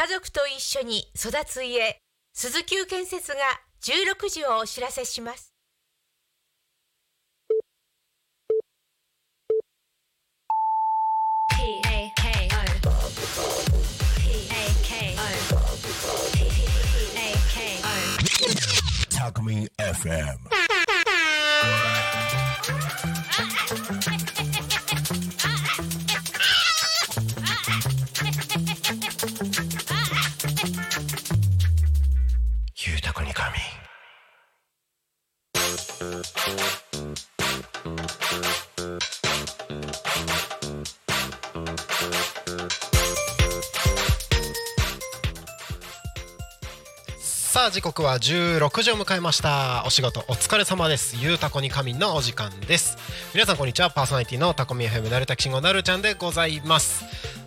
家族と一緒に育つ家鈴木建設が16時をお知らせします。FM さあ時刻は16時を迎えました。お仕事お疲れ様です。ゆうたこに仮眠のお時間です。皆さんこんにちは。パーソナリティのタコミ FM なるたきしんごなるちゃんでございます。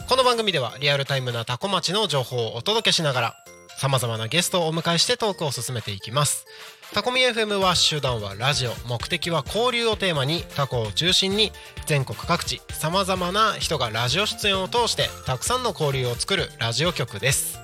この番組ではリアルタイムなタコ町の情報をお届けしながらさまざまなゲストをお迎えしてトークを進めていきます。タコミ FM は手段はラジオ目的は交流をテーマにタコを中心に全国各地さまざまな人がラジオ出演を通してたくさんの交流を作るラジオ局です。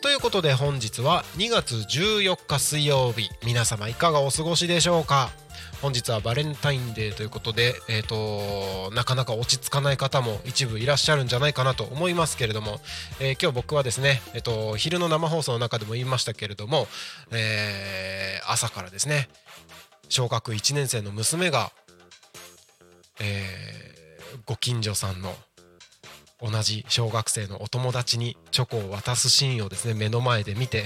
ということで本日は2月14日水曜日皆様いかがお過ごしでしょうか？本日はバレンタインデーということで、えー、となかなか落ち着かない方も一部いらっしゃるんじゃないかなと思いますけれども、えー今日僕はですね、えー、と昼の生放送の中でも言いましたけれども、えー朝からですね小学1年生の娘が、えーご近所さんの同じ小学生のお友達にチョコを渡すシーンをですね目の前で見て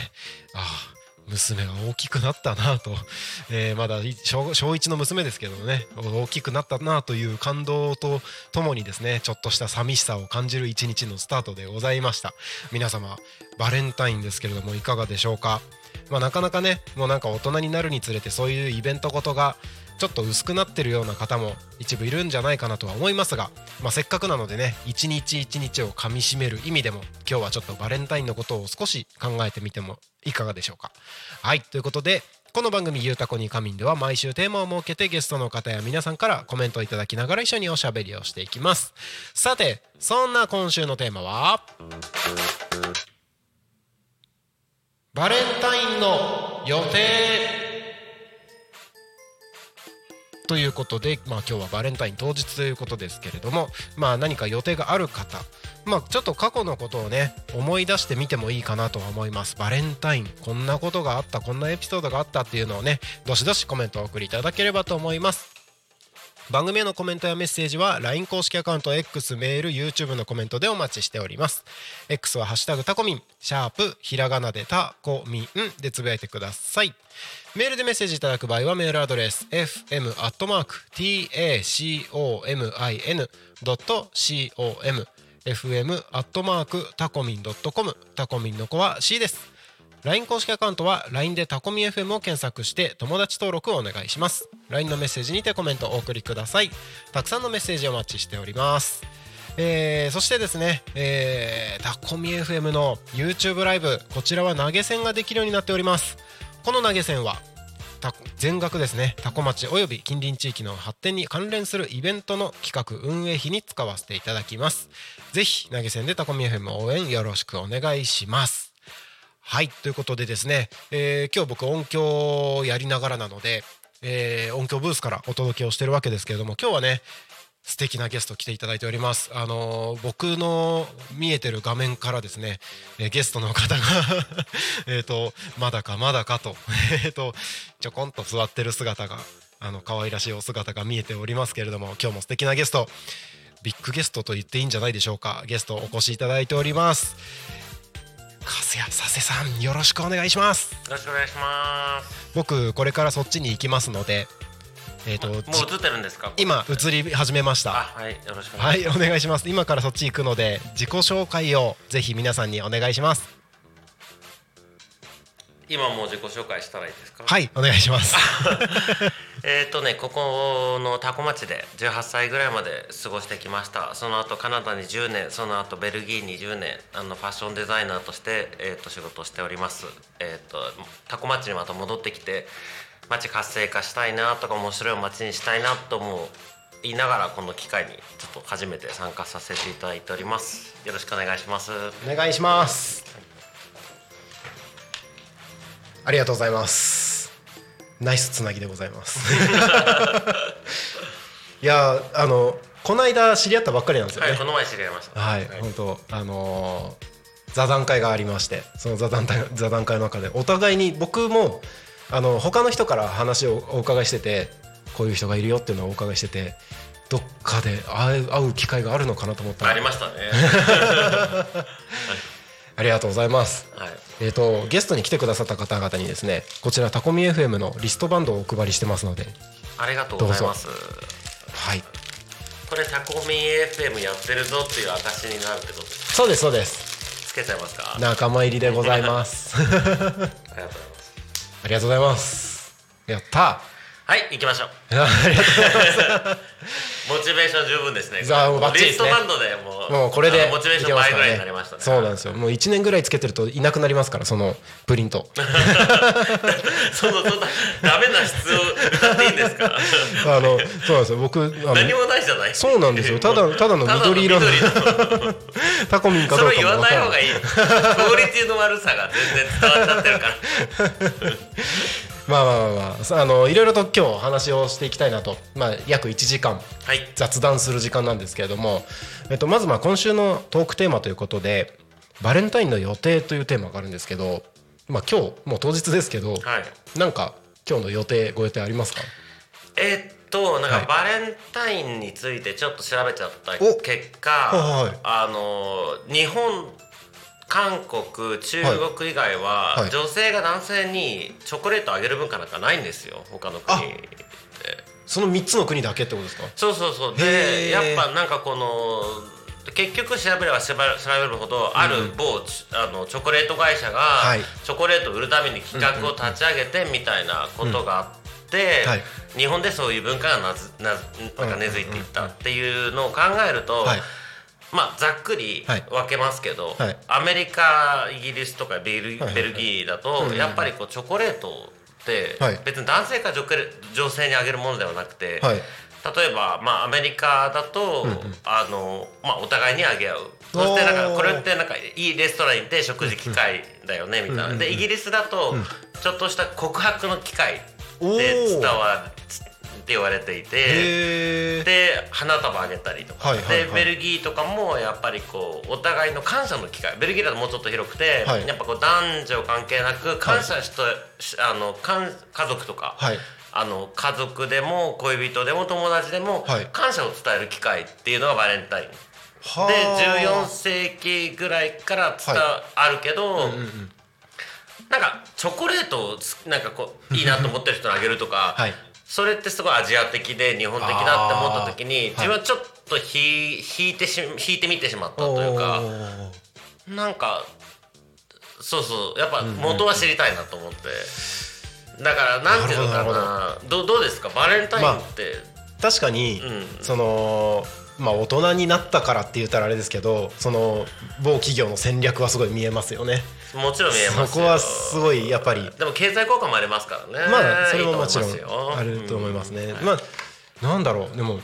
ああ娘が大きくなったなと、えーまだ小小1の娘ですけどね大きくなったなという感動とともにですねちょっとした寂しさを感じる一日のスタートでございました。皆様バレンタインですけれどもいかがでしょうか？まあ、なかなかねもうなんか大人になるにつれてそういうイベントごとがちょっと薄くなってるような方も一部いるんじゃないかなとは思いますが、まあ、せっかくなのでね一日一日をかみしめる意味でも今日はちょっとバレンタインのことを少し考えてみてもいかがでしょうか。はいということでこの番組「ゆうたこに仮眠」では毎週テーマを設けてゲストの方や皆さんからコメントをいただきながら一緒におしゃべりをしていきますさてそんな今週のテーマは？バレンタインの予定ということで、まあ、今日はバレンタイン当日ということですけれども、まあ、何か予定がある方、まあ、ちょっと過去のことをね思い出してみてもいいかなとは思います。バレンタインこんなことがあったこんなエピソードがあったっていうのをねどしどしコメントをお送りいただければと思います。番組へのコメントやメッセージは LINE 公式アカウント X メール YouTube のコメントでお待ちしております。X は「ハッシュタグタコミン」シャープひらがなでタコミンでつぶやいてください。メールでメッセージいただく場合はメールアドレス fm.tacomin.com fm アットマークタコミンドットコムタコミンの子は C です。LINE 公式アカウントは LINE でタコミ FM を検索して友達登録をお願いします。LINE のメッセージにてコメントをお送りください。たくさんのメッセージをお待ちしております。えーそしてですね、えータコミ FM の YouTube ライブこちらは投げ銭ができるようになっております。この投げ銭は全額ですね。タコ町および近隣地域の発展に関連するイベントの企画運営費に使わせていただきます。ぜひ投げ銭でタコミ FM 応援よろしくお願いします。はいということでですね、えー今日僕音響をやりながらなので、えー音響ブースからお届けをしてるわけですけれども今日はね素敵なゲスト来ていただいております。あのー僕の見えてる画面からですね、えーゲストの方が えっとまだかまだかと えっとちょこんと座ってる姿があの可愛らしいお姿が見えておりますけれども今日も素敵なゲストビッグゲストと言っていいんじゃないでしょうかゲストお越しいただいております。かすやさせさんよろしくお願いします。よろしくお願いします。僕これからそっちに行きますので、えっ、ともう映ってるんですか？今映り始めました。あ、はい、よろしくお願はいい、します。お願いします。今からそっち行くので、自己紹介をぜひ皆さんにお願いします。今もう自己紹介したらいいですか？はいお願いします えっとねここの多古町で18歳ぐらいまで過ごしてきましたその後カナダに10年その後ベルギーに10年あのファッションデザイナーとして、えー、と仕事をしておりますえっ、と多古町にまた戻ってきて町活性化したいなとか面白い町にしたいなと思う言いながらこの機会にちょっと初めて参加させていただいております。よろしくお願いします。お願いします。ありがとうございます。ナイスつなぎでございます。いやあのこの間知り合ったばっかりなんですよね。はいこの前知り合いました。はい、本当あのー座談会がありましてその座談会座談会の中でお互いに僕もあの他の人から話をお伺いしててこういう人がいるよっていうのをお伺いしててどっかで会う会う機会があるのかなと思ったらありましたね。ありがとうございます。はい。えっ、とゲストに来てくださった方々にですねこちらタコミ FM のリストバンドをお配りしてますので。ありがとうございます。はい。これタコミ FM やってるぞっていう証になるってことそうですそうです。つけちゃいますか？仲間入りでございます。ありがとうございますありがとうございます。やった。はい行きましょう。ありがとうございますモチベーション十分ですね。もうバッチリですね。リストバンドでもうもうこれでモチベーション倍ぐらいになりましたね。そうなんですよ。もう1年ぐらいつけてるといなくなりますからそのプリント。そのそんなダメな質を歌っていいんですか？あのそうなんですよ。僕何もないじゃない。そうなんですよ。ただただの緑色の。タコミンかどうかそれ言わもわからない。ない方がいい。クオリティの悪さが全然伝わっちゃってるから。まあまあまあまあ。さあのいろいろと今日話をしていきたいなと。まあ約1時間はい。雑談する時間なんですけれども、えっと、まずまあ今週のトークテーマということでバレンタインの予定というテーマがあるんですけど、まあ、今日もう当日ですけど、はい。なんか今日の予定ご予定ありますか？えっとなんはい。かバレンタインについてちょっと調べちゃったお結果はいはいあの日本韓国中国以外は、はいはい。女性が男性にチョコレートあげる文化なんかないんですよ他の国あその3つの国だけってことですか？そうそうそう。でやっぱなんかこの結局調べれば調べるほどある某チあのチョコレート会社がはい。チョコレートを売るために企画を立ち上げてみたいなことがあってはい。日本でそういう文化がなずなずなんか根付いていったっていうのを考えるとはい。まあざっくりはい。分けますけどはい。アメリカイギリスとかベルベルギーだとやっぱりこうチョコレートってはい。別に男性か女女性にあげるものではなくてはい。例えば、まあ、アメリカだと、あのまあ、お互いにあげ合う。そしてなんかこれってなんかいいレストランに行って食事機会だよねみたいな。でイギリスだと、ちょっとした告白の機会おでー。伝わ言われていて。で花束あげたりとか、はいはいはい。でベルギーとかもやっぱりこうお互いの感謝の機会。ベルギーだともうちょっと広くて、はい。やっぱこう男女関係なく感謝しと、しあのかん家族とか、はい。あの家族でも恋人でも友達でもはい。感謝を伝える機会っていうのがバレンタイン、はであ14世紀ぐらいから伝わ、はあるけど、なんかチョコレートをつなんかこういいなと思ってる人にあげるとか、はいそれってすごいアジア的で日本的だって思った時に自分はちょっとひ引いてし引いてみてしまったというかなんかそうそうやっぱ元は知りたいなと思って。だからなんていうのかなどなど。うどうですか？バレンタインって、確かに、うん。そのまあ大人になったからって言ったらあれですけどその某企業の戦略はすごい見えますよねもちろん見えますよ。そこはすごいやっぱり。でも経済効果もありますからね。まあそれももちろんあると思いますね、うんまあなんだろう。でも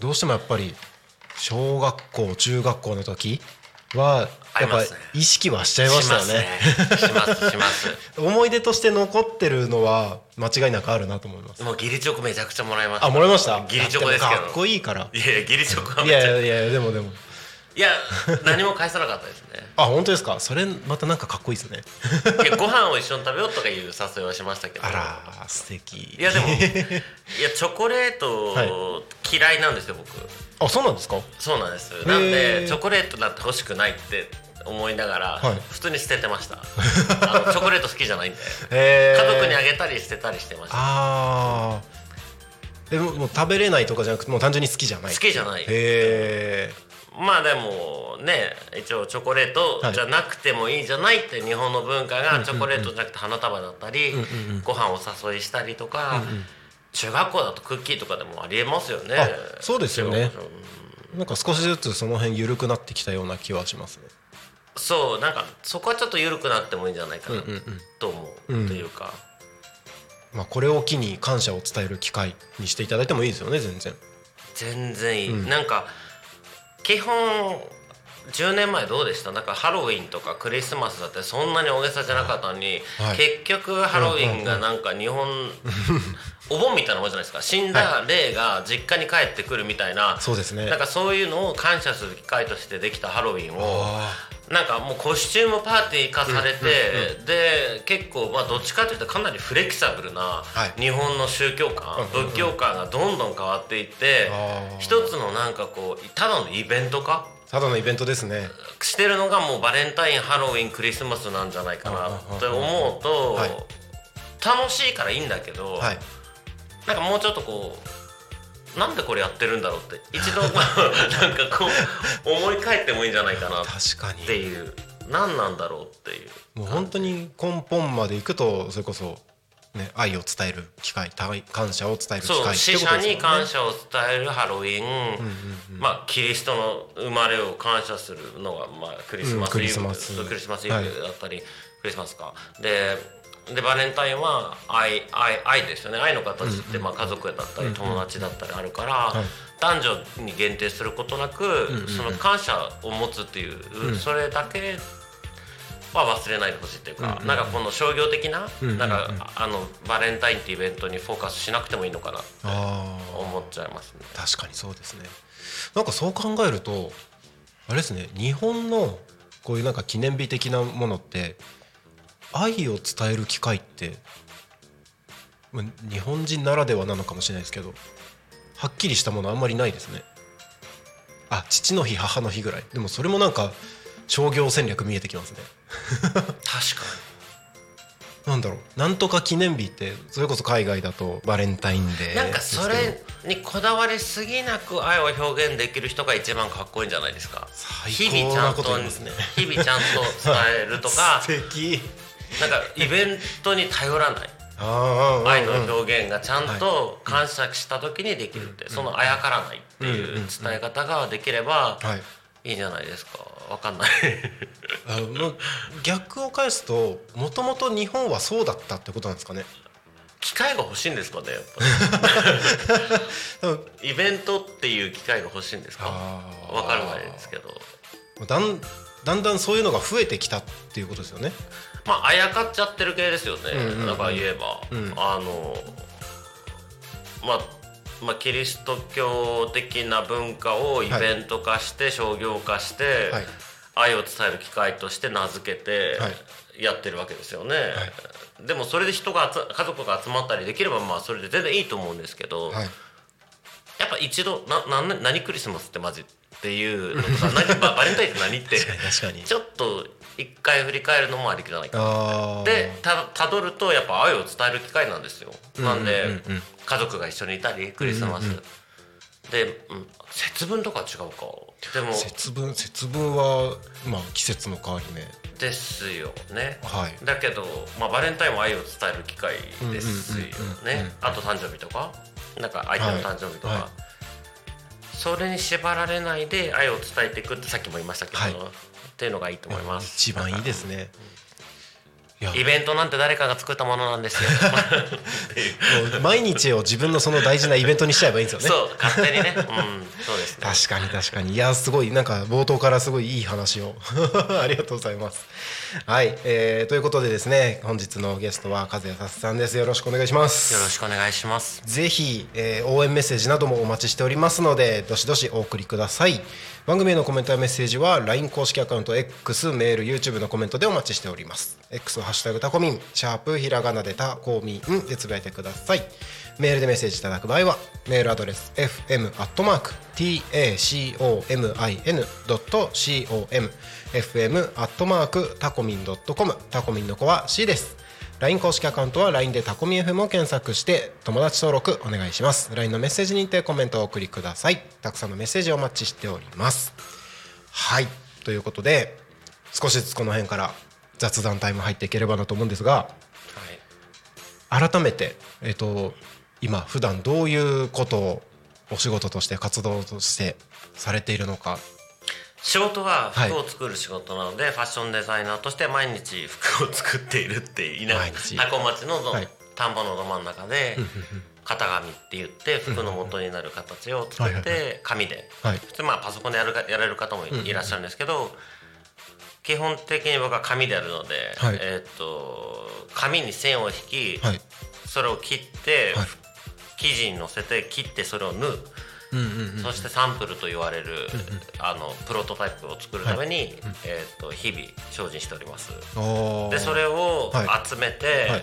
どうしてもやっぱり小学校中学校の時はやっぱ意識はしちゃいましたよね。しますね。しますします。思い出として残ってるのは間違いなくあるなと思います。もう義理チョコめちゃくちゃもらいました。あもらいました？義理チョコですけど。かっこいいから。いやいや義理チョコはいやいやでもでもいや何も返さなかったですね。あ本当ですか？それまたなんかかっこいいですね。いやご飯を一緒に食べようとかいう誘いはしましたけど。あら素敵。いやでも いやチョコレートは嫌いなんですよ僕。あそうなんですか？そうなんです。なんでチョコレートなんて欲しくないって思いながら、はい。普通に捨ててました。あのチョコレート好きじゃないんで。へ家族にあげげたり捨てたりしてました。あー。でももう食べれないとかじゃなくてもう単純に好きじゃない。好きじゃないへえまあでもね一応チョコレートはいじゃなくてもいいじゃないって日本の文化がチョコレートじゃなくて花束だったりご飯をお誘いしたりとか中学校だとクッキーとかでもありえますよね。あそうですよね。うんなんか少しずつその辺緩くなってきたような気はしますね。そうなんかそこはちょっと緩くなってもいいんじゃないかなと思ううん。というか。まあこれを機に感謝を伝える機会にしていただいてもいいですよね全然。全然いい、うん。なんか基本10年前どうでした？なんかハロウィンとかクリスマスだってそんなに大げさじゃなかったのに、はい。結局ハロウィンがなんか日本、お盆みたいなもんじゃないですか？死んだ霊が実家に帰ってくるみたいな、そうですね。なんかそういうのを感謝する機会としてできたハロウィンをあなんかもうコスチュームパーティー化されて、で結構まあどっちかというとかなりフレキサブルなはい。日本の宗教観、仏教観がどんどん変わっていって、一つのなんかこうただのイベント化ただのイベントですね。してるのがもうバレンタインハロウィンクリスマスなんじゃないかなって思うと、はい。楽しいからいいんだけど、はい。なんかもうちょっとこうなんでこれやってるんだろうって一度 なんかこう思い返ってもいいんじゃないかなっていう。何なんだろうっていう。もう本当に根本までいくとそれこそね愛を伝える機会対感謝を伝える機会って死者に感謝を伝えるハロウィン、まあキリストの生まれを感謝するのが、まあ、クリスマスイブ、うクリスマスイブ。だったり、クリスマスか。ででバレンタインは愛愛愛ですよね。愛の形って、まあ、家族だったり友達だったりあるから、男女に限定することなく、その感謝を持つっていう、それだけは忘れないでほしいっていうか、なんかこの商業的な,、なんかあのバレンタインってイベントにフォーカスしなくてもいいのかなって思っちゃいますね。確かにそうですね。なんかそう考えるとあれですね日本のこういうなんか記念日的なものって愛を伝える機会ってまあ日本人ならではなのかもしれないですけどはっきりしたものあんまりないですね。あ父の日母の日ぐらい。でもそれもなんか商業戦略見えてきますね。確かなんだろう。なんとか記念日ってそれこそ海外だとバレンタインデーになんかそれにこだわりすぎなく愛を表現できる人が一番かっこいいんじゃないですか。最日々ちゃんことね 日々ちゃんと伝えるとか。素敵。なんかイベントに頼らない。愛の表現がちゃんと感謝した時にできるってそのあやからないっていう伝え方ができればはい。いいじゃないですかわかんない。あもう逆を返すともともと日本はそうだったってことなんですかね？機会が欲しいんですかねやっぱ。イベントっていう機会が欲しいんですか？あー。わからないですけど。だんだんだんそういうのが増えてきたっていうことですよね？まああやかっちゃってる系ですよね、んうんうん。だから言えば、ん。あのまあまあ、キリスト教的な文化をイベント化して商業化して、はい。愛を伝える機会として名付けてはい。やってるわけですよね、でもそれで人が集家族が集まったりできればまあそれで全然いいと思うんですけど、はい。やっぱ一度なな何クリスマスってマジっていうのとか何ババレンタインって何って確かに。ちょっと一回振り返るのもありじゃないかな。でたたどるとやっぱ愛を伝える機会なんですよ、なんで、うんうんうん。家族が一緒にいたりクリスマス、で、うん、節分とかは違うか。でも節分節分はまあ季節の変わり目。ですよね、はい。だけど、まあ、バレンタインも愛を伝える機会ですようんうんうんうん。ねあと誕生日とか？なんか相手の誕生日とか、はい。はい。それに縛られないで愛を伝えていくってさっきも言いましたけど、はいっていうのがいいと思います。一番いいですね。イベントなんて誰かが作ったものなんですよ。毎日を自分のその大事なイベントにしちゃえばいいんですよね。そう勝手にね。うんそうですね。確かに確かに。いやすごいなんか冒頭からすごいいい話を。ありがとうございます。はい、えー、ということでですね本日のゲストは和也さすさんです。よろしくお願いします。よろしくお願いします。ぜひ、えー応援メッセージなどもお待ちしておりますのでどしどしお送りください番組へのコメントやメッセージは LINE 公式アカウント X メール YouTube のコメントでお待ちしております。X はハッシュタグタコミンシャープひらがなでタコミンでつぶやいてください。メールでメッセージいただく場合はメールアドレス fm.tacomin.com fm アットマークタコミン .com タコミンの子は C です。LINE 公式アカウントは LINE でタコミ FM を検索して友達登録お願いします。LINE のメッセージにてコメントをお送りください。たくさんのメッセージをお待ちしております。はい。ということで少しずつこの辺から雑談タイム入っていければなと思うんですがはい改めて、えっと今普段どういうことをお仕事として活動としてされているのか仕事ははい。服を作る仕事なので、ファッションデザイナーとして毎日服を作っているっていなタコ町のど、はい。田んぼのど真ん中で型紙って言って服の元になる形を作はいはいって紙で。はい。普通まあパソコンでやるかやられる方もいいらっしゃるんですけど基本的に僕は紙でやるので、はい。えーっと紙に線を引き、はい。それを切って、はい。生地に乗せて切ってそれを縫う。そしてサンプルと言われる、あのプロトタイプを作るために、えー、と日々精進しております。でそれをはい。集めて、はい。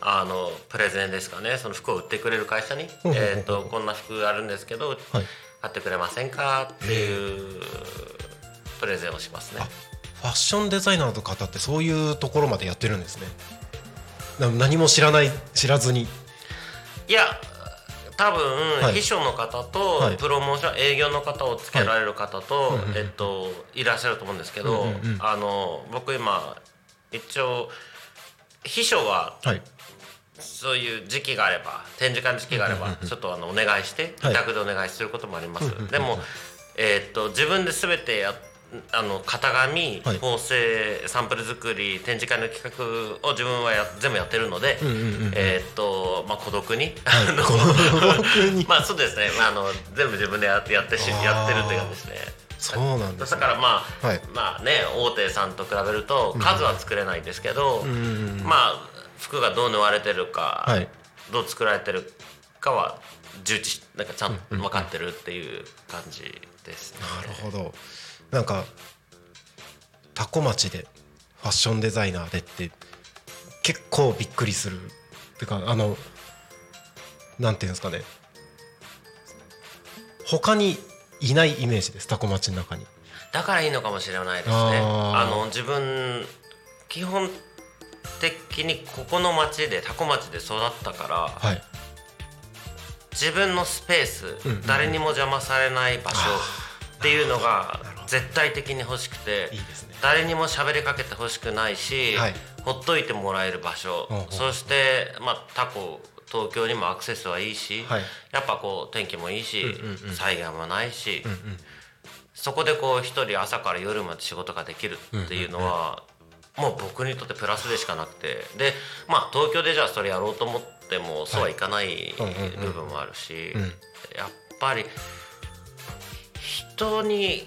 あのプレゼンですかね。その服を売ってくれる会社に、えー、とこんな服あるんですけど、はい。買ってくれませんかっていうプレゼンをしますね。ファッションデザイナーの方ってそういうところまでやってるんですね。な何も知らない知らずに。いや多分、はい。秘書の方と、はい。プロモーション営業の方をつけられる方と、えっといらっしゃると思うんですけど、うんうんうん。あの僕今一応秘書ははい。そういう時期があれば展示会の時期があればちょっとあのお願いしてはい。委託でお願いすることもあります、でも、えーっと自分で全てやあの型紙、はい。縫製サンプル作り展示会の企画を自分はや全部やってるので、んうんうんえーっとまあ孤独に、はい。あの孤独に。まあそうですね、まあ、あの全部自分でやってやってしやってるっていう感じですね。そうなんですね。だからまあ、はい。まあね大手さんと比べると数は作れないですけど、んまあ服がどう縫われてるか、はい。どう作られてるかは重視しなんかちゃんと分かってるっていう感じですね。なるほどなんかタコ町でファッションデザイナーでって結構びっくりする。っていうかあのなんていうんですかね。他にいないイメージですタコ町の中に。だからいいのかもしれないですね。あの自分基本的にここの町でタコ町で育ったから、はい。自分のスペース、うんうん誰にも邪魔されない場所っていうのが絶対的に欲しくて誰にも喋りかけてほしくないし、はい。ほっといてもらえる場所、そして、まあ、タコ東京にもアクセスはいいし、はい。やっぱこう天気もいいし、災害もないし、そこでこう一人朝から夜まで仕事ができるっていうのは、もう僕にとってプラスでしかなくて。でまあ東京でじゃあそれやろうと思ってもそうはいかない部分もあるし、うん。やっぱり人に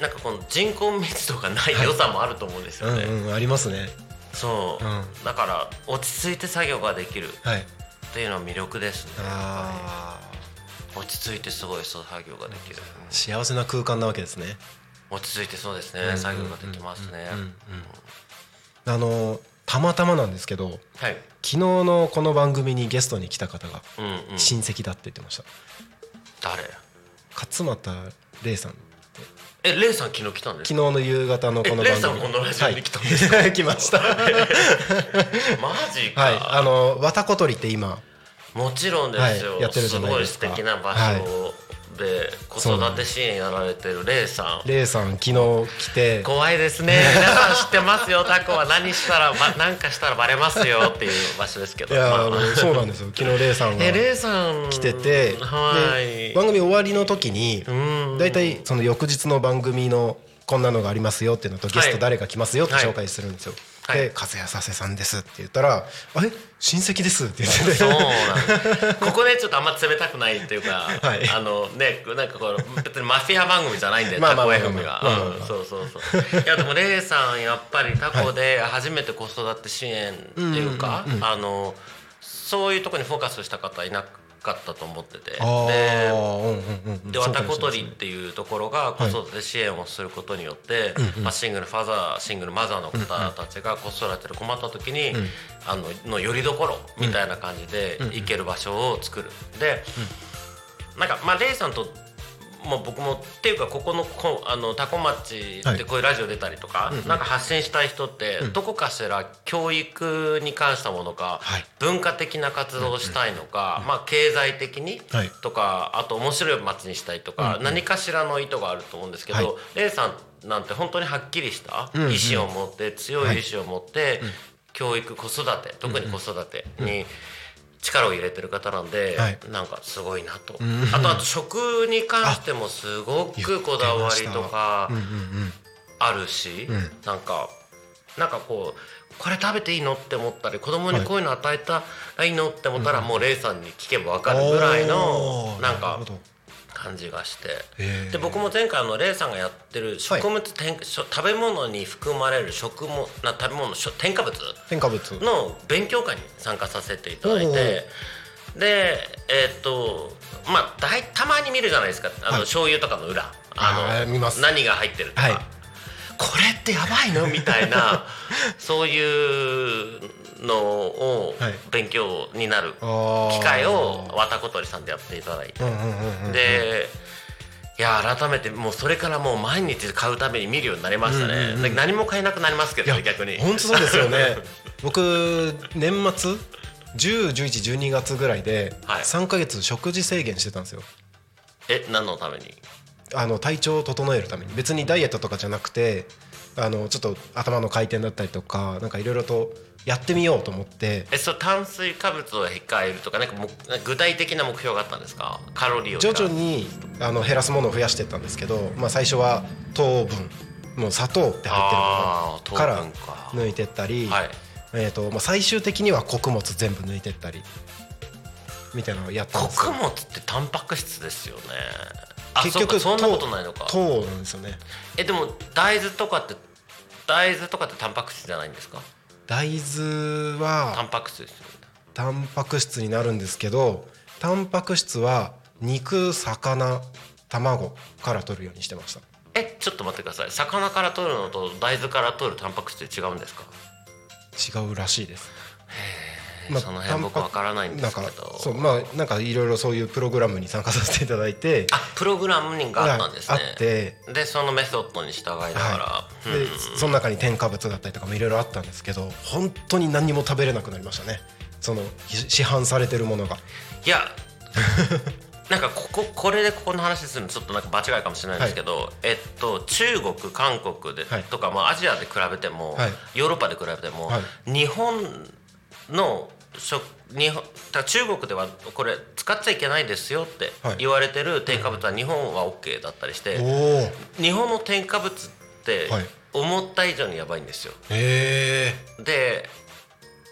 なんかこの人口密度がない良さもあると思うんですよね。うんうんありますねそう、うんだから落ち着いて作業ができるはいっていうのは魅力ですね。あ落ち着いてすごいそう作業ができる。ー幸せな空間なわけですね落ち着いてそうですね、うん作業ができますね。あのたまたまなんですけどはい。昨日のこの番組にゲストに来た方が。親戚だって言ってました、誰？勝俣玲さん。え、レイさん昨日来たんです昨日の夕方のこの番組。えレイさんこのラジオに来たんですはい。来ました。は マジか。い。あの綿小鳥って今。もちろんですよ。はい。やってるじゃないですか。ごい素敵な場所で子育て支援やられてるレイさん。玲さん昨日来て怖いですね。皆さん知ってますよ。タコは何したら、ま、何かしたらバレますよっていう場所ですけど。いやあまあのそうなんですよ昨日玲さんがえ、レイさん来ててはいで。番組終わりの時にうん大体その翌日の番組のこんなのがありますよっていうのとゲスト誰が来ますよって紹介するんですよ。はいで「和也佐世さんです」って言ったら「あれ？親戚です」って言ってて。そうなん ここねちょっとあんま冷たくないっていうか、はい。あのねなんかこう別にマフィア番組じゃないんでまあまあタコまあ。FM が、そうそうそう。いやでもレイさんやっぱりタコで初めて子育て支援っていうか、あのそういうところにフォーカスした方いなかったと思ってて。で小鳥っていうところが子育て支援をすることによって、まあ、シングルファザーシングルマザーの方たちが子育てで困った時に、あののよりどころみたいな感じで行ける場所を作る。で、なんかまあレイさんともう僕もっていうかここのこあのタコ町はいってこういうラジオ出たりとか、なんか発信したい人って、どこかしら教育に関したものか、はい。文化的な活動をしたいのか、まあ経済的にはい。とか、あと面白い街にしたいとか、何かしらの意図があると思うんですけど、はい。レイさんなんて本当にはっきりしたんうん。意思を持って、強い意志を持って、教育子育て特に子育てに力を入れてる方なんで、はい。なんかすごいなと、んあとあと食に関してもすごくこだわりとかうんうんうん。あるし、なんかなんかこうこれ食べていいのって思ったり子供にこういうの与えたらいいのって思ったら、もうレイさんに聞けば分かるぐらいのおー。なんか感じがして。へーで僕も前回あのレイさんがやってる食物添しょ食べ物に含まれる食物な食べ物添加物。添加物。の勉強会に参加させていただいて。でえーっとまあ大たまに見るじゃないですか。あの、はい。醤油とかの裏。あー見ます。何が入ってるとか、はい。これってやばいの？みたいな。そういうのをはい勉強になる機会をわたことりさんでやっていただいて。うんうんうんうんでいや改めてもうそれからもう毎日買うために見るようになりましたね、で何も買えなくなりますけどね逆に。本当そうですよね。僕年末101112月ぐらいではい。3ヶ月食事制限してたんですよ。え何のために？あの体調を整えるために。別にダイエットとかじゃなくてあのちょっと頭の回転だったりとかなんかいろいろとやってみようと思って。えそう炭水化物を控えるとかなんかも具体的な目標があったんですか？カロリーを徐々にあの減らすものを増やしていったんですけど、まあ、最初は糖分もう砂糖って入ってるものから抜いてったり、はい。えーとまあ、最終的には穀物全部抜いてったりみたいなのをやったんですよ。穀物ってタンパク質ですよね。あ結局そんなことないのか。糖なんですよね。えでも大豆とかって大豆とかってタンパク質じゃないんですか？大豆タはンパク質タンパク質になるんですけどタンパク質は肉魚卵から取るようにしてました。えちょっと待ってください。魚から取るのと大豆から取るタンパク質って違うんですか？違うらしいですその辺僕わからないんですけど。そうまあなんかいろいろそういうプログラムに参加させていただいて。あプログラムがあったんですね。あって。でそのメソッドに従いながら、はい、うん。でその中に添加物だったりとかもいろいろあったんですけど本当に何にも食べれなくなりましたね。そのひ市販されてるものが。いや なんかこここれでここの話するのちょっとなんか場違いかもしれないんですけど、えっと中国韓国で、はい。とか、まあ、アジアで比べても、はい。ヨーロッパで比べても、は日本の食日本中国ではこれ使っちゃいけないですよってはい。言われてる添加物は日本は OK だったりして、日本の添加物ってはい。思った以上にやばいんですよ。へえで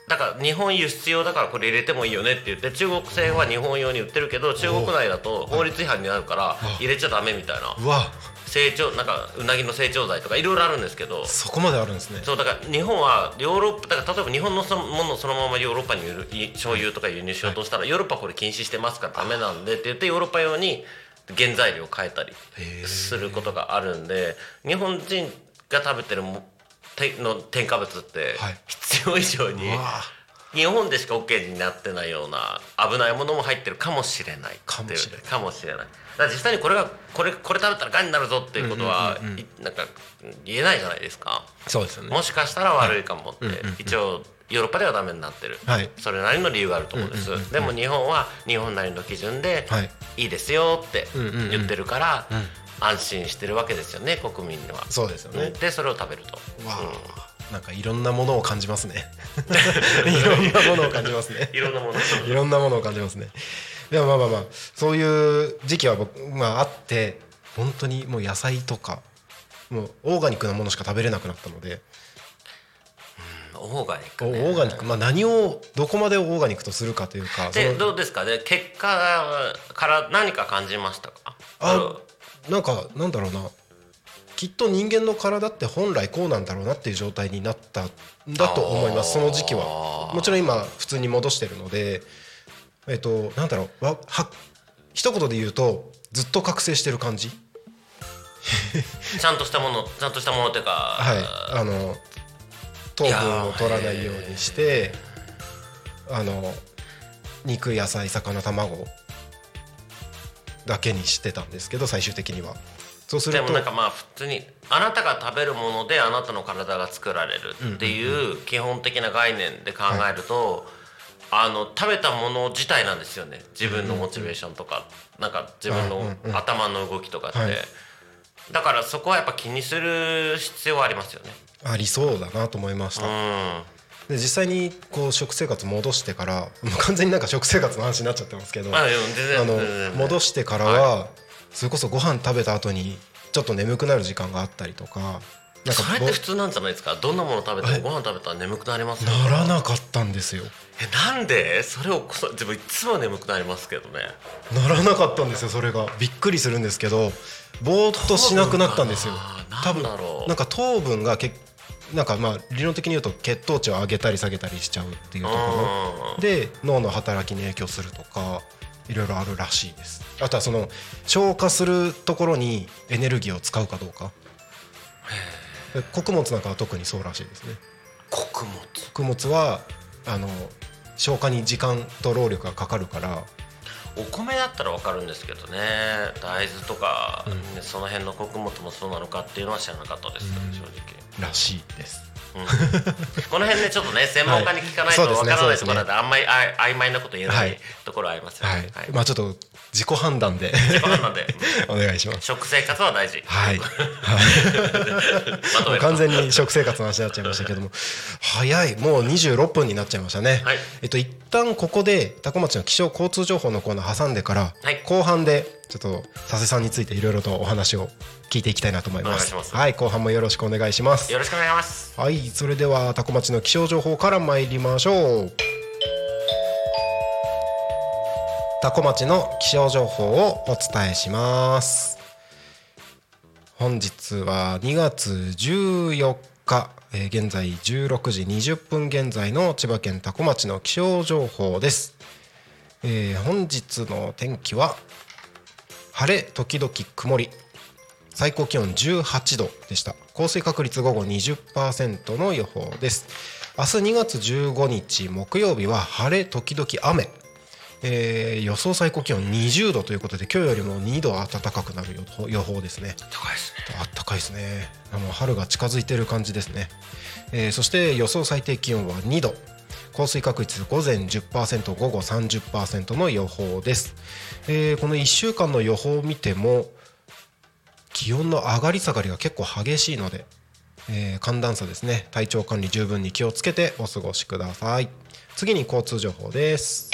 だから日本輸出用だからこれ入れてもいいよねって言って中国製は日本用に売ってるけど中国内だと法律違反になるから入れちゃダメみたいな。うわ成長なんかうなぎの成長剤とかいろいろあるんですけど。そこまであるんですね。そうだから日本はヨーロッパだから例えば日本のそのものをそのままヨーロッパに売るい醤油とか輸入しようとしたら、ヨーロッパこれ禁止してますからダメなんでって言ってヨーロッパ用に原材料を変えたりすることがあるんで日本人が食べてるもての添加物ってはい。必要以上に、うわ。日本でしか OK になってないような危ないものも入ってるかもしれないかもしれない。かもしれない実際にこれがこれこれ食べたらがんになるぞっていうことは、いなんか言えないじゃないですか。そうですよね。もしかしたら悪いかもって、一応ヨーロッパではダメになってる、はいそれなりの理由があると思うんです、でも日本は日本なりの基準で、はいいいですよってんうんうん言ってるから、安心してるわけですよね国民には。そうですよねでそれを食べると。わあなんか いろんなものを感じますね。いろんなものを感じますね。いろんなものいろんなものを感じますねでもまあまあまあそういう時期は僕、まあ、あって本当にもう野菜とかもうオーガニックなものしか食べれなくなったので。オーガニックオねーガニック、まあ、何をどこまでオーガニックとするかというかでどうですか？ね結果から何か感じましたか？あなんかなんだろうな。きっと人間の体って本来こうなんだろうなっていう状態になったんだと思います。その時期は。もちろん今普通に戻してるのでえっとなんだろうわは一言で言うとずっと覚醒してる感じ。ちゃんとしたものちゃんとしたものっていうか、はい。あの糖分を取らないようにしてあの肉野菜魚卵だけにしてたんですけど最終的には。そうするとでもなんかまあ普通にあなたが食べるものであなたの体が作られるっていう基本的な概念で考えると、あの食べたもの自体なんですよね。自分のモチベーションとか、なんか自分の頭の動きとかって、はい。だからそこはやっぱ気にする必要はありますよね。ありそうだなと思いました、うん。で実際にこう食生活戻してからもう完全になんか食生活の話になっちゃってますけどあの戻してからは、それこそご飯食べた後にちょっと眠くなる時間があったりとかなんかそれって普通なんじゃないですか？どんなもの食べてもご飯食べたら眠くなりますよならなかったんですよえなんで？それをこそ自分いつも眠くなりますけどね。ならなかったんですよそれが。びっくりするんですけどぼーっとしなくなったんですよ。多分なんか糖分がけなんかまあ理論的に言うと血糖値を上げたり下げたりしちゃうっていうところ。うんで脳の働きに影響するとかいろいろあるらしいです。あとはその消化するところにエネルギーを使うかどうか。で穀物なんかは特にそうらしいですね。穀物。穀物はあの消化に時間と労力がかかるから。お米だったらわかるんですけどね。大豆とか、ねその辺の穀物もそうなのかっていうのは知らなかったです、正直、らしいです。うん。この辺ねちょっとね専門家に聞かないとはいわからないところであんまりあ曖昧なこと言えなはい。いところありますよはねい、まあちょっと自己判断で。自己判断で。お願いします。食生活は大事。はい。完全に食生活の話になっちゃいましたけども。早い。もう26分になっちゃいましたね、はい。えっと一旦ここで多古町の気象交通情報のコーナー挟んでから、はい。後半でちょっと佐世さんについていろいろとお話を聞いていきたいなと思います。はい。後半もよろしくお願いします。よろしくお願いします。はい。それでは多古町の気象情報から参りましょう多古町の気象情報をお伝えします。本日は2月14日、えー現在16時20分現在の千葉県多古町の気象情報です、えー本日の天気は晴れ時々曇り。最高気温18度でした。降水確率午後20%の予報です。明日2月15日木曜日は晴れ時々雨。えー予想最高気温20度ということで今日よりも2度暖かくなる予報ですね。高いですね。あったかいですね。あの春が近づいている感じですね、えーそして予想最低気温は2度。降水確率午前10%午後30%の予報です、えーこの1週間の予報を見ても気温の上がり下がりが結構激しいので、えー寒暖差ですね。体調管理十分に気をつけてお過ごしください。次に交通情報です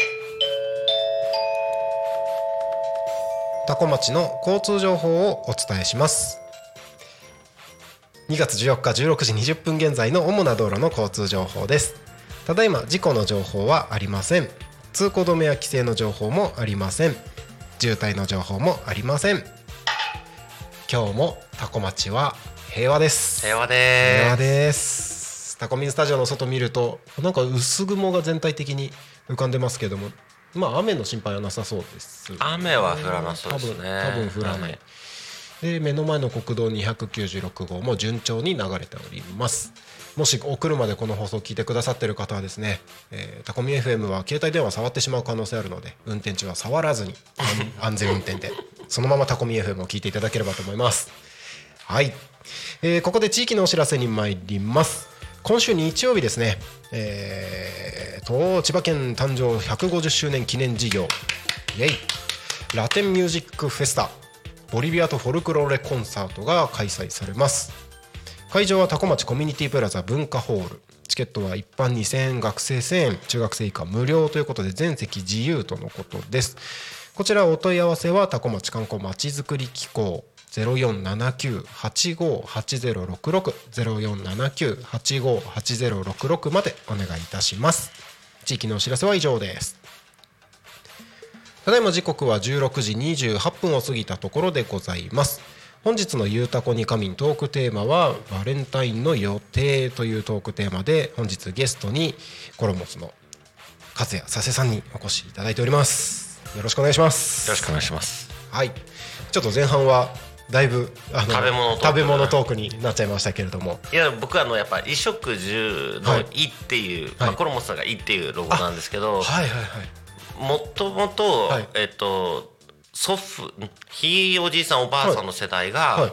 多古町の交通情報をお伝えします。2月14日16時20分現在の主な道路の交通情報です。ただいま事故の情報はありません。通行止めや規制の情報もありません。渋滞の情報もありません。今日もタコ町は平和です。平和平和でーすです。タコミンスタジオの外見るとなんか薄雲が全体的に浮かんでますけどもまあ雨の心配はなさそうです雨は降らなそうですね。多分多分降らない、はい。で目の前の国道296号も順調に流れております。もしお車でこの放送を聞いてくださってる方はですね、えータコミ FM は携帯電話触ってしまう可能性あるので運転中は触らずに安 安全運転でそのままタコミ FM を聞いていただければと思います。はい、えーここで地域のお知らせに参ります今週日曜日ですね、えーと千葉県誕生150周年記念事業。イエイ。ラテンミュージックフェスタ。ボリビアとフォルクローレコンサートが開催されます。会場は多古町コミュニティプラザ文化ホール。チケットは一般2000円学生1000円中学生以下無料ということで全席自由とのことです。こちらお問い合わせは多古町観光まちづくり機構。0479-858066 0479-858066までお願いいたします。地域のお知らせは以上です。ただいま時刻は16時28分を過ぎたところでございます。本日の「ゆうたこに仮眠」トークテーマは「バレンタインの予定」というトークテーマで本日ゲストにコロモスの和也佐世さんにお越しいただいております。よろしくお願いします。よろしくお願いします。はい。ちょっと前半はだいぶあの食べ物食べ物トークになっちゃいましたけれども。いや僕はあのやっぱ衣食住の「い」っていう、まあ、コロモスさんが「い」っていうロゴなんですけどはいはいはい。もともとはい。えっと祖父ひいおじいさんおばあさんの世代が、はい。はい。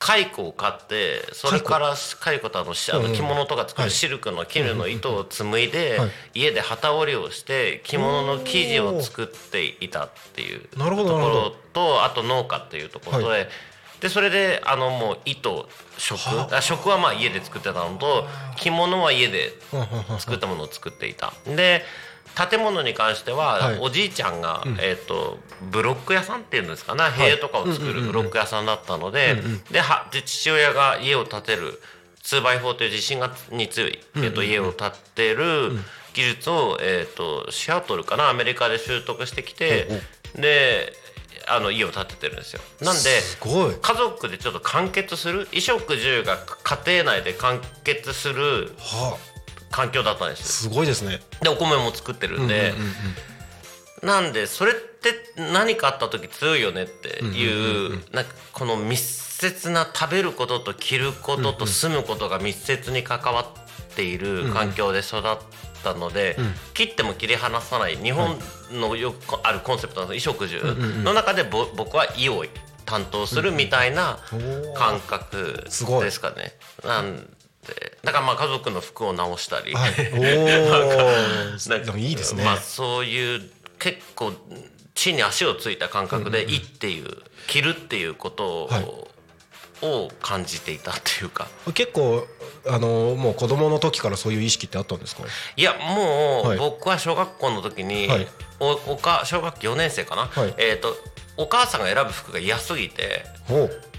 蚕を飼ってそれから蚕。とあのしあの着物とか作るシルクの絹の糸を紡いではい。家で機織りをして着物の生地を作っていたっていうとなるほころとあと農家っていうところはででそれであのもう糸食。あ。食はまあ家で作ってたのと着物は家で作ったものを作っていた。で建物に関しては、はい。おじいちゃんが、えー、とブロック屋さんっていうんですかね塀とかを作るブロック屋さんだったので,、ではで父親が家を建てる 2x4 という地震がに強い、えー、と家を建てる技術を、えー、とシアトルかなアメリカで習得してきてであの家を建ててるんですよ。なんで家族でちょっと完結する衣食住が家庭内で完結するは環境だったんですすごいですね。でお米も作ってるんで、なんでそれって何かあった時強いよねっていう,、なんかこの密接な食べることと着ることと住むことが密接に関わっている環境で育ったので、切っても切り離さない日本のよくあるコンセプトの衣食住の中でぼ僕は衣を担当するみたいな感覚ですかね。なんでだからまあ家族の服を直したり、はい。おなんかいいですね。まあそういう結構地に足をついた感覚で「い」っていう着るっていうことを,、はいを感じていたっていうか。結構あのもう子供の時からそういう意識ってあったんですか？いやもはい。う僕は小学校の時に、はい。おおか小学4年生かな、はい。えー、とお母さんが選ぶ服が嫌すぎて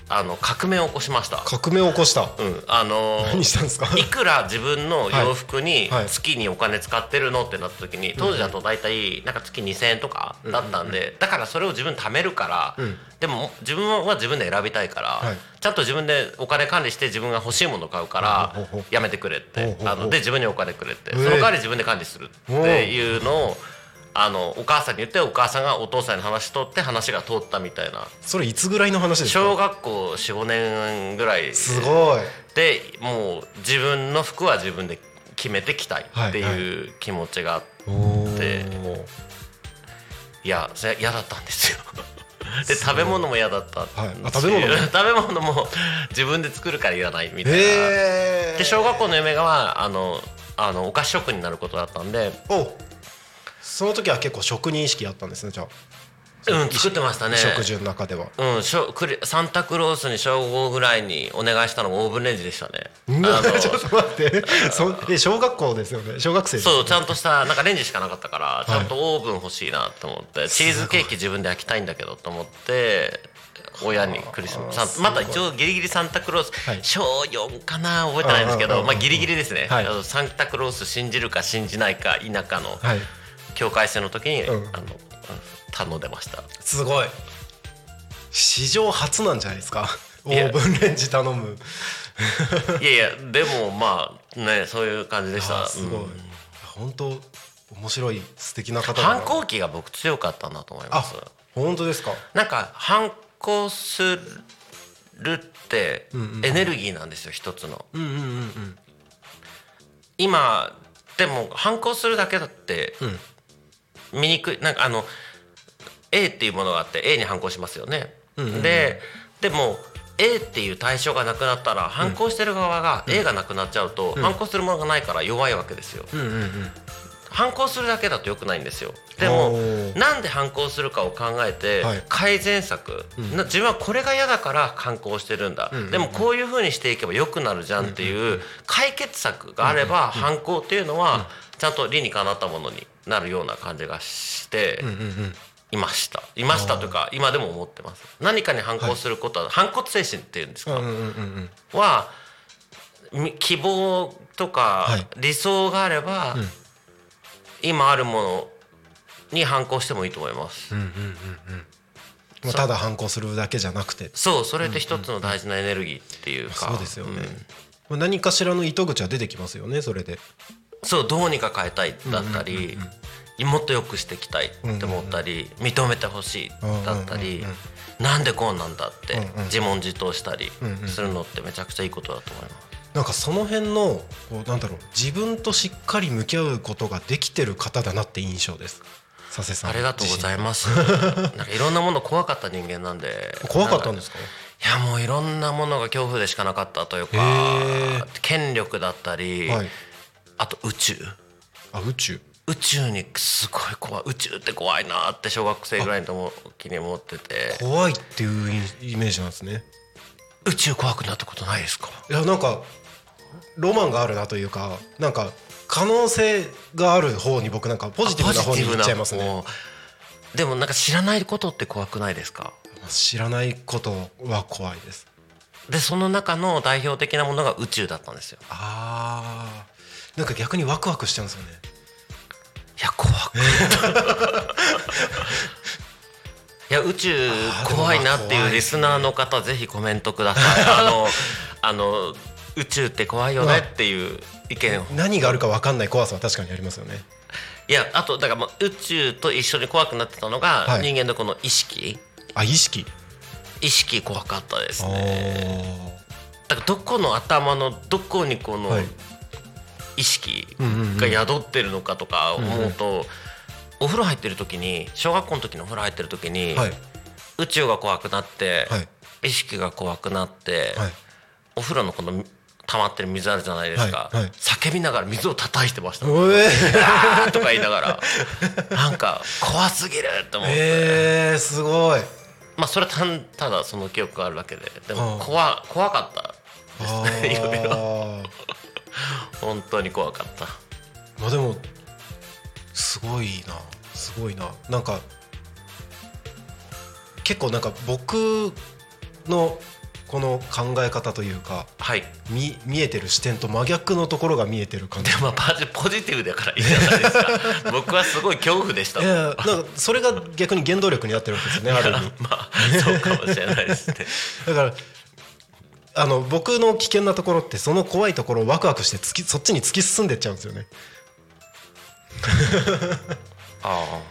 あの革命を起こしました。革命を起こした。うん、あのー何したんですか？いくら自分の洋服に月にお金使ってるのってなった時に当時だと大体なんか月2,000円とかだったんでだからそれを自分貯めるからでも自分は自分で選びたいからはい。ちゃんと自分でお金管理して自分が欲しいものを買うからやめてくれって。あので自分にお金くれって。ええその代わり自分で管理するっていうのをあのお母さんに言ってお母さんがお父さんに話しとって話が通ったみたいな。それいつぐらいの話です小か学校45年ぐらい。すごい。でもう自分の服は自分で決めてきたいっていう気持ちがあって、おでーいやそれ嫌だったんですよ。で食べ物も嫌だったはい。あ食べ物も？食べ物も自分で作るからいらないみたいな。へえ。で小学校の夢がはあのあのお菓子職人になることだったんで、おその時は結構職人意識あったんですねじゃあ。うん、作ってましたね。食事の中では。うん、しょクリサンタクロースに小5ぐらいにお願いしたのがオーブンレンジでしたね。ちょっと待って。そえ小学校ですよね。小学生そうちゃんとしたなんかレンジしかなかったからちゃんとオーブン欲しいなと思って、チーズケーキ自分で焼きたいんだけどと思って親にクリスマスまだ一応ギリギリサンタクロース、はい。小4かな覚えてないんですけどまあギリギリですね、はいサンタクロース信じるか信じないか否かのはい境界線の時に、うん。あのうん頼んでました。すごい。史上初なんじゃないですか？オーブンレンジ頼む。いやいやでもまあねそういう感じでした。すごい、うん。本当面白い素敵な方反抗期が僕強かったなと思いまあす本当ですか？なんか反抗するってエネルギーなんですよ一つの。うんうんうんうん。今でも反抗するだけだって見にくいなんかあの A っていうものがあって A に反抗しますよね。ででも A っていう対象がなくなったら反抗してる側が A がなくなっちゃうと反抗するものがないから弱いわけですよ。反抗するだけだと良くないんですよ。でもなんで反抗するかを考えてはい。改善策、な自分はこれが嫌だから反抗してるんだ、でもこういうふうにしていけば良くなるじゃんっていう解決策があれば反抗っていうのはちゃんと理にかなったものになるような感じがしてうんうんいました。いましたというか今でも思ってます。何かに反抗することは反骨精神っていうんですか、うんうんうんうん。はみ希望とかはい。理想があれば、今あるものに反抗してもいいと思います、まあただ反抗するだけじゃなくて。そうそれって一つの大事なエネルギーっていうか、そうですよね。ん、まあ何かしらの糸口は出てきますよねそれでそうどうにか変えたいだったり、もっと良くしていきたいって思ったり、認めてほしいだったり、なんでこうなんだって自問自答したりするのってめちゃくちゃいいことだと思います。なんかその辺のこうなんだろう自分としっかり向き合うことができてる方だなって印象です。佐世さん。ありがとうございます。なんかいろんなもの怖かった人間なんで怖かったんですか？いやもういろんなものが恐怖でしかなかったというか権力だったり、はいあと宇宙。あ宇宙。宇宙にすごい怖い。宇宙って怖いなって小学生ぐらいの時に思ってて。怖いっていうイメージなんですね。宇宙怖くなったことないですか？いやなんかロマンがあるなというかなんか可能性がある方に僕なんかポジティブな方に行っちゃいますね。でもなんか知らないことって怖くないですか？知らないことは怖いです。でその中の代表的なものが宇宙だったんですよ。あーなんか逆にワクワクしちゃうんですよね。いや怖く。いや宇宙怖いなっていうリスナーの方ぜひコメントください。あのあの宇宙って怖いよねっていう意見を。何があるか分かんない怖さは確かにありますよね。いやあとだからもう宇宙と一緒に怖くなってたのが、はい。人間のこの意識。あ意識？意識怖かったですあねー。だからどこの頭のどこにこのはい意識が宿ってるのかとか思うと、お風呂入ってる時に小学校の時のお風呂入ってる時に、はい。宇宙が怖くなって、はい。意識が怖くなって、はい。お風呂のこの溜まってる水あるじゃないですか、叫びながら水を叩いてました。とか言いながら。なんか怖すぎるって思って、えー、すごい。まあそれはただその記憶があるだけで。でも怖怖かったですねいろいろ 本当に怖かった。まあでもすごいな。すごいな。なんか結構なんか僕のこの考え方というかはい。見見えてる視点と真逆のところが見えてる感じ。でもまジポジティブだからいいじゃないですか。僕はすごい恐怖でした。いやなんかそれが逆に原動力になってるわけですよねある意味。まあそうかもしれないですね。だからあの僕の危険なところってその怖いところをワクワクして突きそっちに突き進んでっちゃうんですよね。あ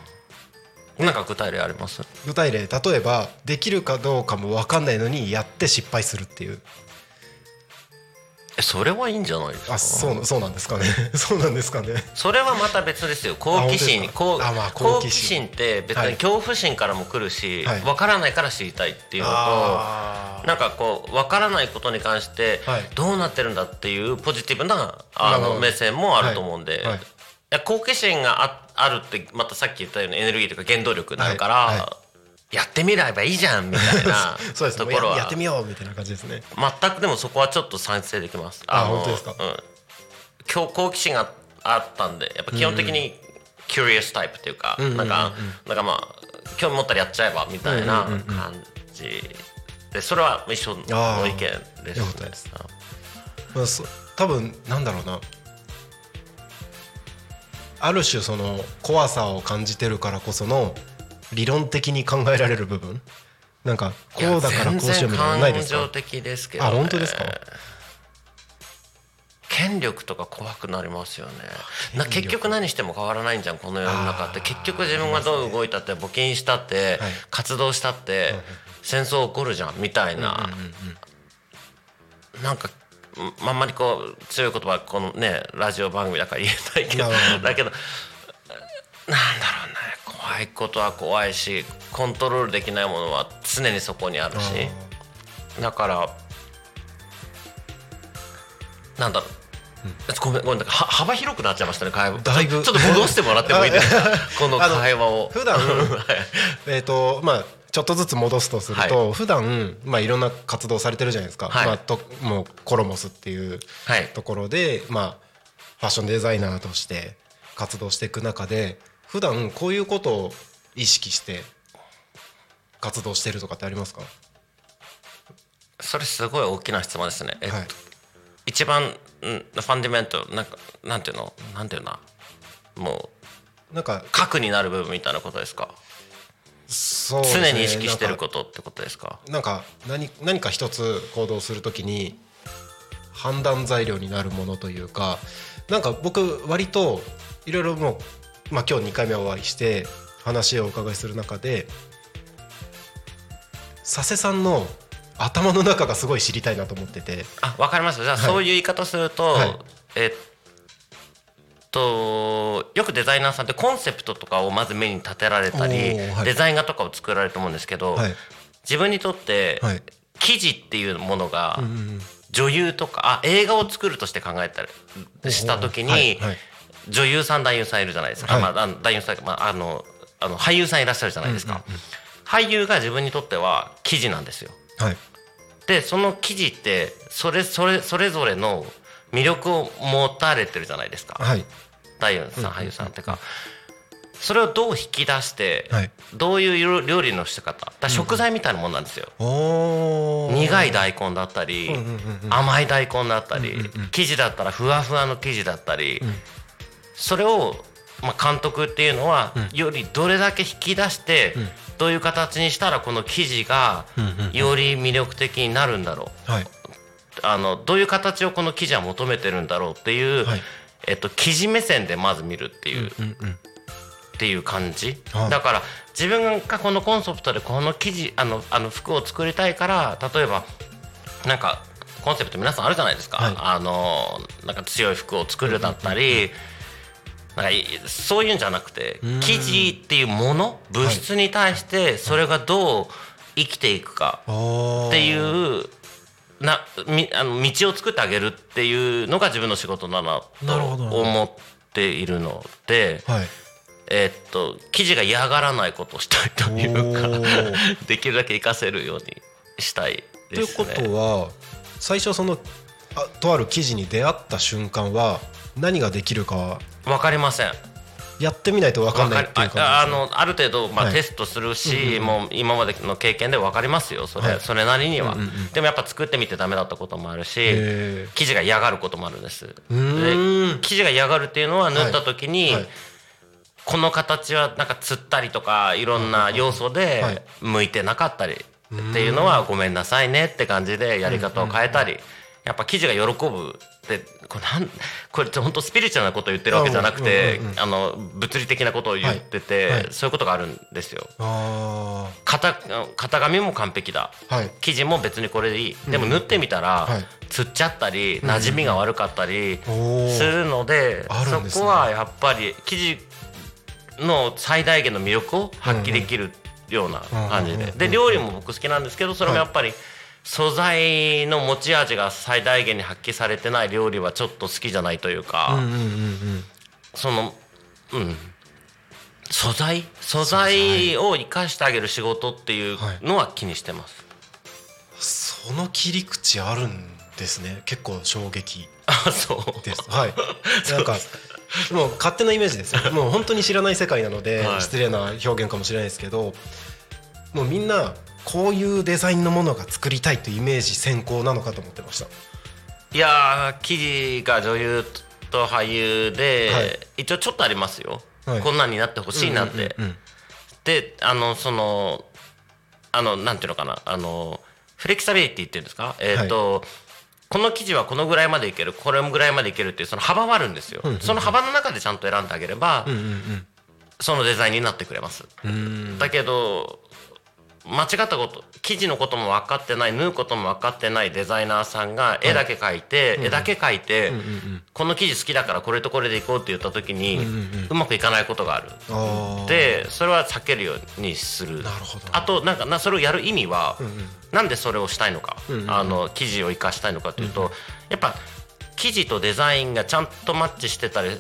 あ。なんか具体例あります？具体例例えばできるかどうかも分かんないのにやって失敗するっていう。えそれはいいんじゃないですか？あそうそうなんですかね。そうなんですかね。それはまた別ですよ。好奇心。好好奇奇心心って別はい。に恐怖心からも来るし、はい。分からないから知りたいっていうのとなんかこう分からないことに関してはい。どうなってるんだっていうポジティブなあの目線もあると思うんで、はい。はい。好奇心がああるってまたさっき言ったようにエネルギーとか原動力になるから、やってみればいいじゃんみたいな そうですね。ところは。ややってみようみたいな感じですね。全くでもそこはちょっと賛成できます。あの本当ですか？うん、今日好奇心があったんでやっぱ基本的にキュリアスタイプっていうか、んうんうんなんかなんかまあ興味持ったらやっちゃえばみたいな感じでそれは一緒の意見です、よかったです。まあ、そ多分なんだろうな。ある種その怖さを感じてるからこその理論的に考えられる部分？なんかこうだからこうしようみたいなのないですか？感情的ですけど、ね、あ本当ですか？権力とか怖くなりますよね。な結局何しても変わらないんじゃんこの世の中って。結局自分がどう動いたって募金したって、はい活動したって、戦争起こるじゃんみたいな、なんかうんあん。まりこう強い言葉はこのねラジオ番組だから言えないけど。だけどなんだろうね。怖いことは怖いしコントロールできないものは常にそこにあるし。だからなんだろう。ごめんごめん幅広くなっちゃいましたね会話。だいぶ。ちょっと戻してもらってもいいですか？この会話を。普段はい。えっとまあちょっとずつ戻すとすると、普段まあいろんな活動されてるじゃないですか、はい。まあ、ともうコロモスっていうはい。ところで、まあ、ファッションデザイナーとして活動していく中で普段こういうことを意識して活動してるとかってありますか？それすごい大きな質問ですね、えっとはい。一番、うん、ファンディメントなんかなんていうの？なんていうのもうなんか核になる部分みたいなことですか？そうね。常に意識してることってことですか？なんか何何か一つ行動するときに判断材料になるものというかなんか僕割といろいろもう、まあ、今日2回目お会いして話をお伺いする中で佐世さんの頭の中がすごい知りたいなと思ってて。あわかりますじゃあ、はい。そういう言い方すると、はい。えっとよくデザイナーさんってコンセプトとかをまず目に立てられたり、はい。デザイン画とかを作られると思うんですけど、はい。自分にとってはい。記事っていうものが女優とかあ映画を作るとして考えたりした時に、はい。はい女優さん男優さんいるじゃないですか、はい。まあ、男優さん、まあ、あのあの俳優さんいらっしゃるじゃないですか、俳優が自分にとっては記事なんですよ。はい。でその記事ってそれそれそれぞれの魅力を持たれてるじゃないですか、はい。男優さん俳優さんっていうか。それをどう引き出して、はい。どういう料理の仕方。食材みたいなもんなんですよ、おー。苦い大根だったり、んうんうん甘い大根だったり、生地だったらふわふわの生地だったり、それを、まあ、監督っていうのは、よりどれだけ引き出して、どういう形にしたらこの生地がより魅力的になるんだろう、はい。あのどういう形をこの生地は求めてるんだろうっていう、はい。えっと、生地目線でまず見るっていう。うんうんっていう感じ、はい。だから自分がこのコンセプトでこの生地あのあの服を作りたいから例えばなんかコンセプト皆さんあるじゃないですか、はい。あのなんか強い服を作るだったり、なんかいそういうんじゃなくて生地っていうもの物質に対してそれがどう生きていくかっていう。なみあの道を作ってあげるっていうのが自分の仕事だなと思っているので、はい。えーっと生地が嫌がらないことをしたいというおかー。できるだけ活かせるようにしたいというですね。ことは最初そのあとある記事に出会った瞬間は何ができるか。はわかりません。やってみないと分かんないっていう感じああのある程度、まあはい。テストするし、もう今までの経験で分かりますよそれ,、はい。それなりには、でもやっぱ作ってみてダメだったこともあるしへ生地が嫌がることもあるんです。で生地が嫌がるっていうのは縫った時に、はい。はい。この形はなんかつったりとかいろんな要素はい。で向いてなかったりっていうのはごめんなさいねって感じでやり方を変えたりやっぱ記事が喜ぶってこれなんこれ本当スピリチュアルなことを言ってるわけじゃなくてうんうんうんあの物理的なことを言ってて、はいはいそういうことがあるんですよ。あ型型紙も完璧だ。ーはい。生地も別にこれでいい。でも縫ってみたら、はい。つっちゃったり馴染みが悪かったりするので、そこはやっぱり生地の最大限の魅力を発揮できるような感じで。で料理も僕好きなんですけどそれもやっぱり素材の持ち味が最大限に発揮されてない料理はちょっと好きじゃないというか、うんうんうんうんそのうん。素材？素材を生かしてあげる仕事っていうのは気にしてます。その切り口あるんですね。結構衝撃。あそう。です。はい。なんかもう勝手なイメージですよ。もう本当に知らない世界なので、はい。失礼な表現かもしれないですけどもうみんなこういうデザインのものが作りたいというイメージ先行なのかと思ってました。いやー記事が女優と俳優で、はい。一応ちょっとありますよ、はい。こんなんになってほしいなって、うんうんうんであのそのあのなんていうのかな。あのフレキサビリティっていうんですか？えっ、と、この記事はこのぐらいまでいける。これぐらいまでいけるっていうその幅はあるんですよ、その幅の中でちゃんと選んであげれば、そのデザインになってくれます、だけど間違ったこと生地のことも分かってない縫うことも分かってないデザイナーさんが絵だけ描いて、絵だけ描いて、この生地好きだからこれとこれでいこうって言った時に、うまくいかないことがある。でそれは避けるようにする。なるほど。あとなんかなそれをやる意味は、なんでそれをしたいのか、あの生地を生かしたいのかというと、やっぱ生地とデザインがちゃんとマッチしてたり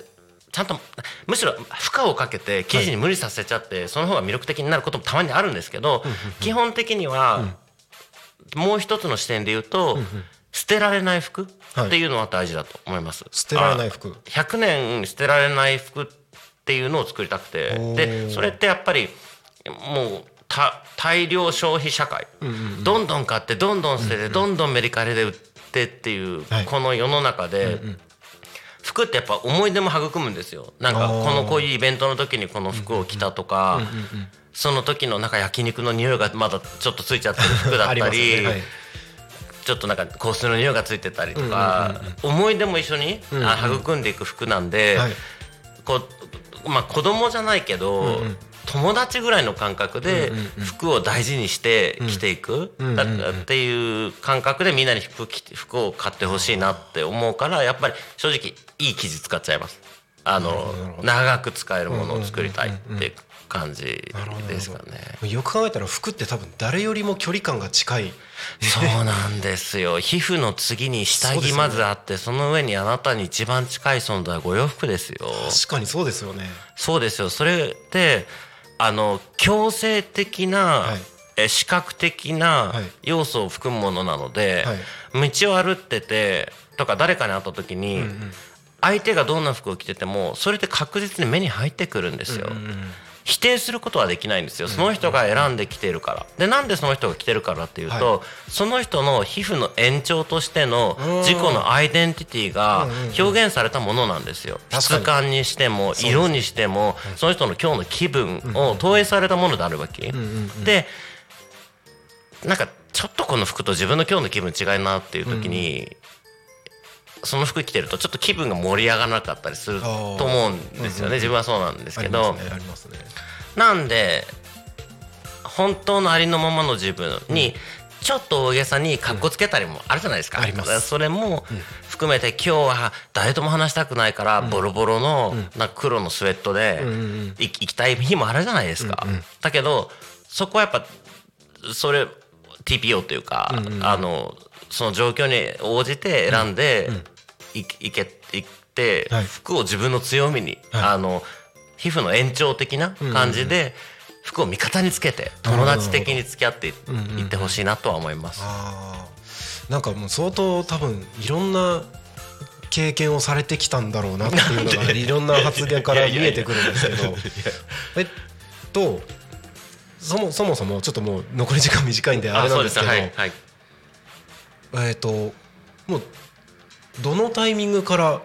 ちゃんとむしろ負荷をかけて生地に無理させちゃって、その方が魅力的になることもたまにあるんですけど、基本的には、もう一つの視点で言うと、捨てられない服っていうのは大事だと思います。捨てられない服。あ100年捨てられない服っていうのを作りたくて。でそれってやっぱりもうた大量消費社会、どんどん買ってどんどん捨てて、どんどんメリカリで売ってっていう、はい。この世の中で、服ってやっぱ思い出も育むんですよ。なんかこのこういうイベントの時にこの服を着たとか、その時のなんか焼肉の匂いがまだちょっとついちゃってる服だったり、ね。はい。ちょっとなんか香水の匂いがついてたりとか、思い出も一緒に、あ育んでいく服なんで、はい。こうまあ子供じゃないけど、友達ぐらいの感覚で服を大事にして着ていく、だっていう感覚でみんなに服服を買ってほしいなって思うからやっぱり正直いい生地使っちゃいます。あの長く使えるものを作りたいって感じですかね。よく考えたら服って多分誰よりも距離感が近い。そうなんですよ。皮膚の次に下着まずあってその上にあなたに一番近い存在はご洋服ですよ。確かにそうですよね。そうですよ。それってあの強制的な、はい。え視覚的なはい。要素を含むものなので、はい。道を歩っててとか誰かに会った時に、うんうん相手がどんな服を着ててもそれって確実に目に入ってくるんですよ。否定することはできないんですよ。その人が選んできてるから。でなんでその人が着てるからっていうと、はその人の皮膚の延長としての自己のアイデンティティが表現されたものなんですよ。質感にしても色にしてもその人の今日の気分を投影されたものであるわけ。でなんかちょっとこの服と自分の今日の気分違いなっていう時にその服着てるとちょっと気分が盛り上がらなかったりすると思うんですよね。自分はそうなんですけど。なんで本当のありのままの自分にちょっと大げさにかっこつけたりもあるじゃないですか。それも含めて今日は誰とも話したくないからボロボロのな黒のスウェットでい行きたい日もあるじゃないですか。だけどそこはやっぱそれ TPO というかあのその状況に応じて選んでいいけいってはい。服を自分の強みにはい。あの皮膚の延長的な感じで服を味方につけて友達的に付き合っていいってほしいなとは思います。なんかもう相当多分いろんな経験をされてきたんだろうなっていうのがいろんな発言から見えてくるんですけど。えっとそもそもそもちょっともう残り時間短いんであれなんですけど。はいえっともうどのタイミングから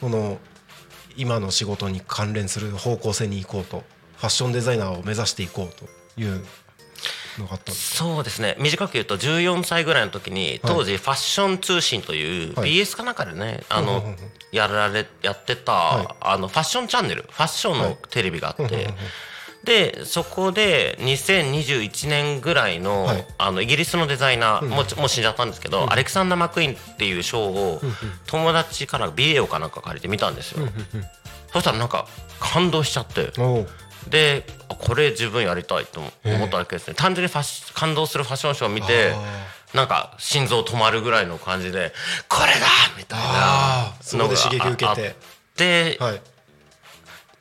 この今の仕事に関連する方向性に行こうとファッションデザイナーを目指していこうというのがあったんですそうですね。短く言うと14歳ぐらいの時に当時ファッション通信というはい。BS かなんかでねあのやられやってはい。たあのファッションチャンネルファッションのテレビがあってでそこで2021年ぐらいの,、はい。あのイギリスのデザイナー、もうちもう死んじゃったんですけど、アレクサンダー・マクイーンっていうショーを友達からビデオかなんか借りて見たんですよ。そしたらなんか感動しちゃって。であこれ自分やりたいと思ったわけですね。単純にファッシ感動するファッションショーを見てあなんか心臓止まるぐらいの感じでこれだみたいなのがこで刺激受けて。あってはい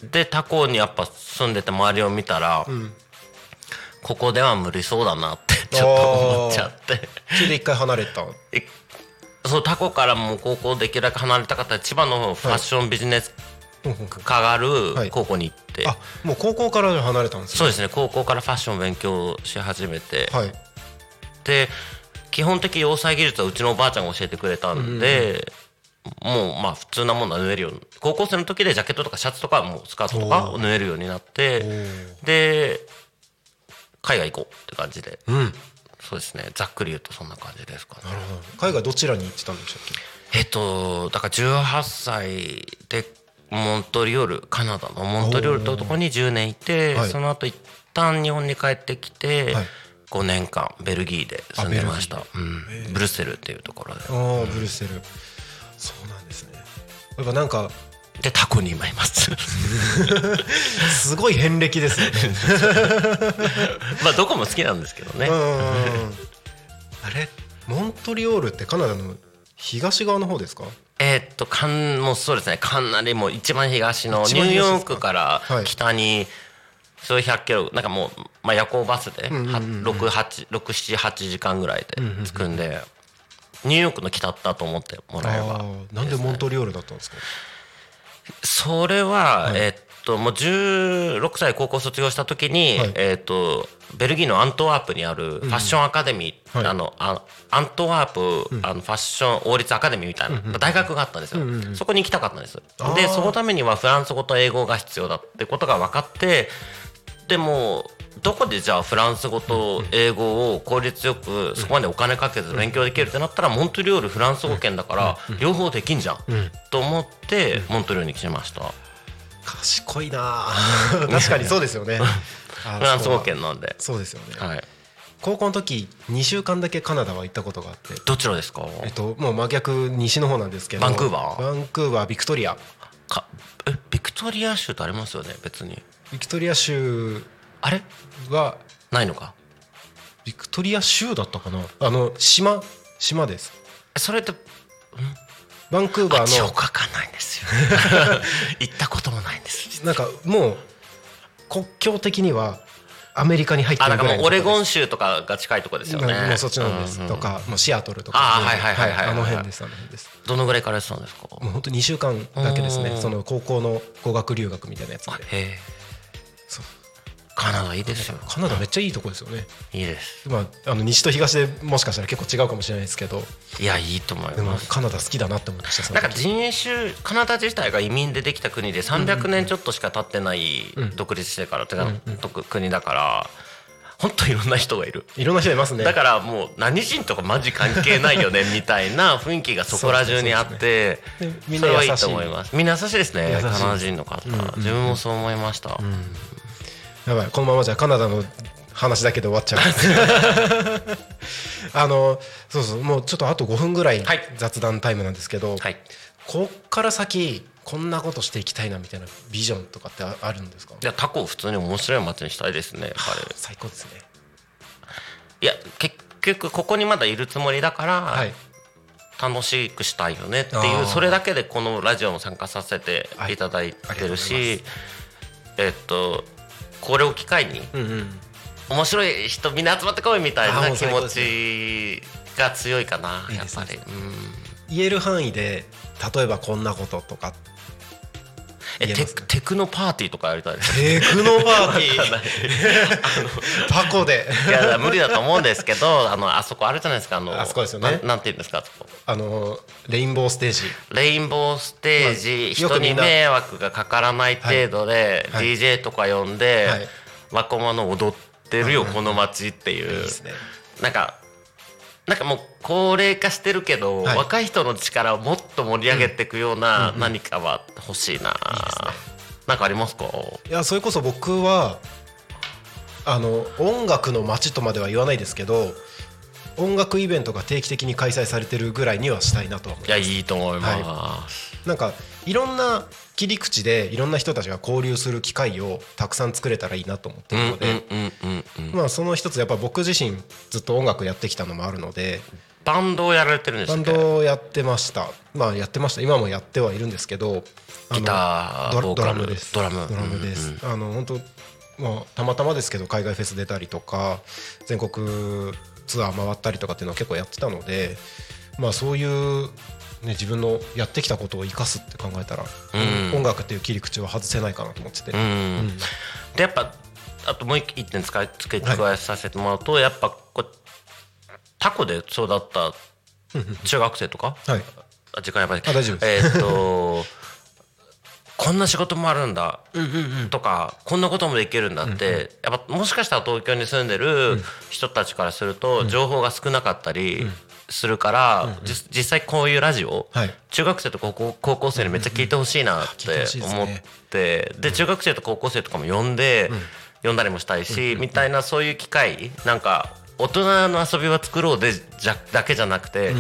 で他校にやっぱ住んでて周りを見たら、ん。ここでは無理そうだなってちょっと思っちゃって。それで一回離れた？えそう他校からもう高校できるだけ離れたかったら千葉のファッションビジネス科があはい。る高校に行って、あもう高校から離れたんですね。そうですね高校からファッションを勉強し始めて、はい。で基本的要塞技術はうちのおばあちゃんが教えてくれたんで、もうまあ普通なものは縫えるように。高校生の時でジャケットとかシャツとかもうスカートとかを縫えるようになってで海外行こうって感じで。うん。そうですね。ざっくり言うとそんな感じですかね。海外どちらに行ってたんでしたっけ？えっとだから18歳でモントリオールカナダのモントリオールというところに10年いて、はい。その後一旦日本に帰ってきて、はい。5年間ベルギーで住んでました。うん、ブルッセルっていうところで。ああブルッセルそうなんですね。やっぱなんかでタコに今います。すごい遍歴ですよね。まあどこも好きなんですけどね、あれモントリオールってカナダの東側の方ですか？えーっとかんもうそうですね。かなりもう一番東の一ニューヨークからはい。北に数百キロなんかもう、まあ、夜行バスで678時間ぐらいで着くんでニューヨークの北だと思ってもらえればなんでモントリオールだったんですか？それは、はい。えーっともう16歳高校卒業した時に、はい。えーっとベルギーのアントワープにあるファッションアカデミー、はいあのあアントワープ、あのファッション王立アカデミーみたいな、大学があったんですよ、そこに行きたかったんです。でそのためにはフランス語と英語が必要だってことが分かってでもどこでじゃあフランス語と英語を効率よくそこまでお金かけず勉強できるってなったらモントリオールフランス語圏だから両方できんじゃん。と思ってモントリオールに来ました。賢いなあ。確かにそうですよね。あ フランス語圏なんで。そうですよね。はい。高校の時2週間だけカナダは行ったことがあって。どちらですか？えっともう真逆西の方なんですけど。バンクーバー？バンクーバービクトリア。かえトリア州ってありますよね？別に。ビクトリア州あれ？はないのか？ビクトリア州だったかな？あの島島です。えそれってバンクーバー書かないんですよ。行ったこともないんです。のなんかもう国境的にはアメリカに入ってあなんかるぐらいのもうオレゴン州州とかが近いとこですよね。もうそっちなんです、うんうんとかもうシアトルとか。あーはいはいはいはいはいあの辺ですあの辺です。どのぐらいからやってたんですか？もう本当2週間だけですね。うん。その高校の語学留学みたいなやつでカナダいいですよ。カナダめっちゃいいとこですよね。いいです。まああの西と東でもしかしたら結構違うかもしれないですけど。いやいいと思います。カナダ好きだなって思いましたなんか人種カナダ自体が移民でできた国で300年ちょっとしか経ってないうん。独立してからってかとく国だから本当いろんな人がいる。いろんな人いますね。だからもう何人とかマジ関係ないよねみたいな雰囲気がそこら中にあってね。みんそれはい。いな優しいと思います。みんな優しいですね。カナダ人の方。自分もそう思いましたやばい。このままじゃカナダの話だけで終わっちゃう。あのそうそう。もうちょっとあと5分ぐらいはい。雑談タイムなんですけど、はい。こっから先こんなことしていきたいなみたいなビジョンとかってああるんですか？いやタコを普通に面白い街にしたいですねやっぱり最高ですね。いや結局ここにまだいるつもりだから、はい。楽しくしたいよねっていうそれだけでこのラジオも参加させていただいてるしえっとこれを機会にうんうん。面白い人みんな集まってこいみたいな気持ちが強いかないやっぱりうん言える範囲で例えばこんなこととかえテ言えますか？テクノパーティーとかやりたいですテクノパーティー？タコで。いや無理だと思うんですけどあのあそこあるじゃないですか？あのあそこですよね。なんて言うんですかあのレインボーステージ。レインボーステージ、人に迷惑がかからない程度で、はい。はい。DJ とか呼んで、はい。若者踊ってるよ、この街っていう。いいですね。なんかなんかもう高齢化してるけど、はい。若い人の力をもっと盛り上げていくような何かは欲しいな、なんかありますか？いやそれこそ僕はあの音楽の街とまでは言わないですけど音楽イベントが定期的に開催されてるぐらいにはしたいなといいやいいと思います、なんかいろんな切り口でいろんな人たちが交流する機会をたくさん作れたらいいなと思ってうん、るので、まあその一つやっぱ僕自身ずっと音楽やってきたのもあるのでバンドをやられてるんですバンかドをやってました。まあやってました。今もやってはいるんですけどギタードラムです。ドラム。ドラムです、うん。あの本当まあたまたまですけど海外フェス出たりとか全国ツアー回ったりとかっていうのを結構やってたのでまあそういうね自分のやってきたことを生かすって考えたら、うん。音楽っていう切り口は外せないかなと思ってて、うん。でやっぱあともう一一点使い付け加えさせてもらうと、やっぱこうタコで育った中学生とかはい。あ時間やばいあ大丈夫えーっとこんな仕事もあるんだとかこんなこともできるんだってやっぱもしかしたら東京に住んでる人たちからすると情報が少なかったりするからじ実際こういうラジオはい。中学生と高校高校生にめっちゃ聞いてほしいなっててほしいですね。思ってで中学生と高校生とかも呼んで呼んだりもしたいしみたいなそういう機会なんか大人の遊びは作ろうでじゃだけじゃなくて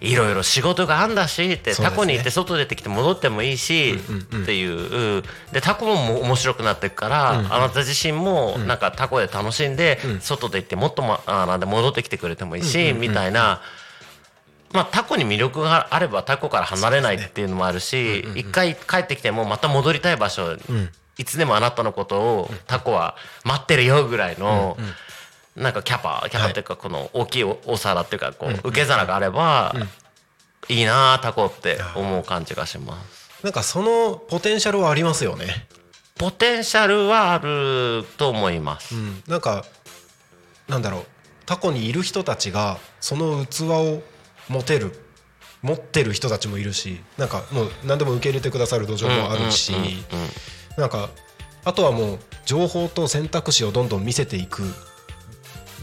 いろいろ仕事があんだしってタコに行って外出てきて戻ってもいいしっていうでタコも面白くなっていくからあなた自身もなんかタコで楽しんで外で行ってもっとまあなんで戻ってきてくれてもいいしみたいな。まあ、タコに魅力があればタコから離れないっていうのもあるし一回帰ってきてもまた戻りたい場所いつでもあなたのことをタコは待ってるよぐらいのなんかキャパキャパっていうかこの大きいおお皿っていうかこう受け皿があればいいなあタコって思う感じがします。なんかそのポテンシャルはありますよね、ポテンシャルはあると思います。うん、なんかなんだろう。タコにいる人たちがその器を持てる持ってる人たちもいるしなんかもう何でも受け入れてくださる土壌もあるしなんかあとはもう情報と選択肢をどんどん見せていく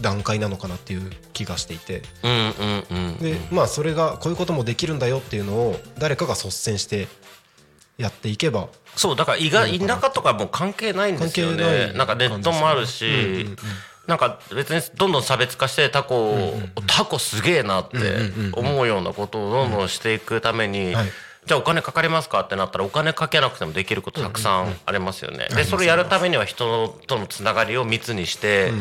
段階なのかなっていう気がしていて。でまあそれがこういうこともできるんだよっていうのを誰かが率先してやっていけば。そうだから意外田舎とかもう関係ないんですよね。なんかネットもあるし、なんか別にどんどん差別化してタコ、タコすげえなって思うようなことをどんどんしていくために、はい。じゃあお金かかりますかってなったらお金かけなくてもできることたくさんありますよね。でそれやるためには人とのつながりを密にして、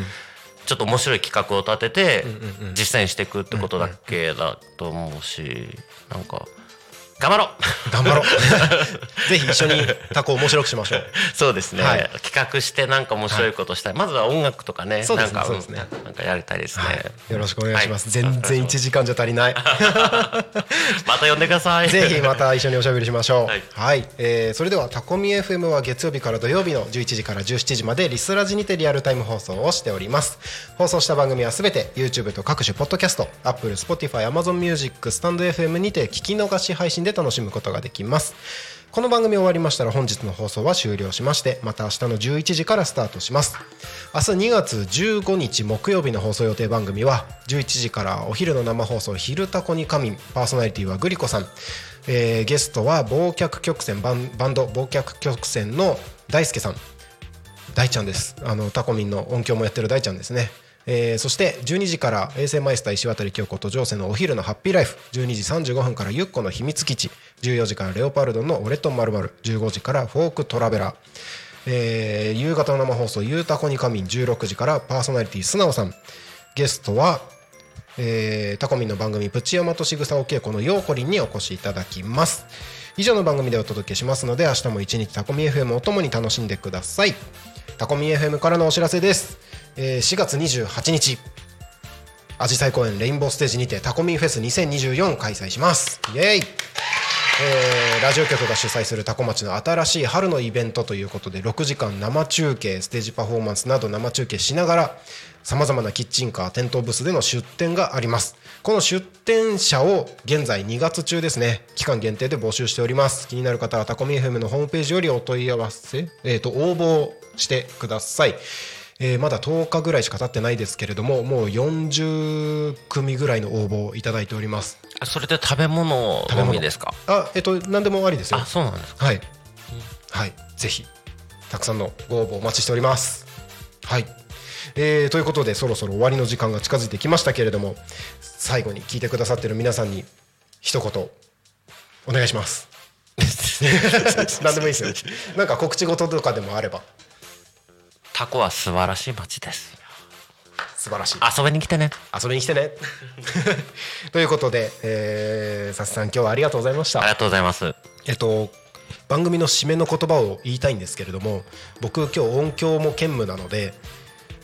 ちょっと面白い企画を立てて実践していくってことだけだと思うしなんか頑張ろう。頑張ろう。ぜひ一緒にタコ面白くしましょう。そうですね、はい。企画してなんか面白いことしたい、まずは音楽とかねそうですねなんかそうですね。んなんかやりたいですね、よろしくお願いします、はい。全然1時間じゃ足りない。また呼んでください。ぜひまた一緒におしゃべりしましょう。ははい。い、えーそれではタコミ FM は月曜日から土曜日の11時から17時までリスラジにてリアルタイム放送をしております。放送した番組はすべて YouTube と各種ポッドキャスト、Apple、Spotify、Amazon Music、スタンド FM にて聞き逃し配信で楽しむことができます。この番組終わりましたら本日の放送は終了しましてまた明日の11時からスタートします。明日2月15日木曜日の放送予定番組は11時からお昼の生放送「昼タコに仮眠」パーソナリティはグリコさん。えーゲストは忘却曲線バンバンド忘却曲線の大輔さん。大ちゃんです。あのタコミンの音響もやってる大ちゃんですね。えーそして12時から衛星マイスター石渡京子とジョーセのお昼のハッピーライフ。12時35分からゆっこの秘密基地。14時からレオパルドのオレットンまる15時からフォークトラベラー。えー夕方の生放送「ゆうたこにかみん」16時からパーソナリティ素直さん。ゲストはえータコミンの番組「プチヤマとしぐさお稽古」のようこりんにお越しいただきます。以上の番組でお届けしますので明日も一日タコミ FM をともに楽しんでください。タコミ FM からのお知らせです、えー4月28日。アジサイ公演レインボーステージにてタコミンフェス2024開催します。イエイ。えーラジオ局が主催するタコ町の新しい春のイベントということで6時間生中継ステージパフォーマンスなど生中継しながらさまざまなキッチンカー店頭ブースでの出店があります。この出店者を現在2月中ですね期間限定で募集しております。気になる方はタコミ FM のホームページよりお問い合わせ、えー、と応募してください。えーまだ10日ぐらいしか経ってないですけれどももう40組ぐらいの応募をいただいております。あそれで食べ物のみですか？あえっと何でもありですよ。あそうなんですか。はい、はい、ぜひたくさんのご応募お待ちしております。はい、えーということでそろそろ終わりの時間が近づいてきましたけれども最後に聞いてくださってる皆さんに一言お願いします。何でもいいですよ。なんか告知事とかでもあればタコは素晴らしい街です素晴らしい。遊びに来てね遊びに来てね。ということで、えー、さっさん今日はありがとうございましたあり。がとうございますえっと番組の締めの言葉を言いたいんですけれども僕今日音響も兼務なので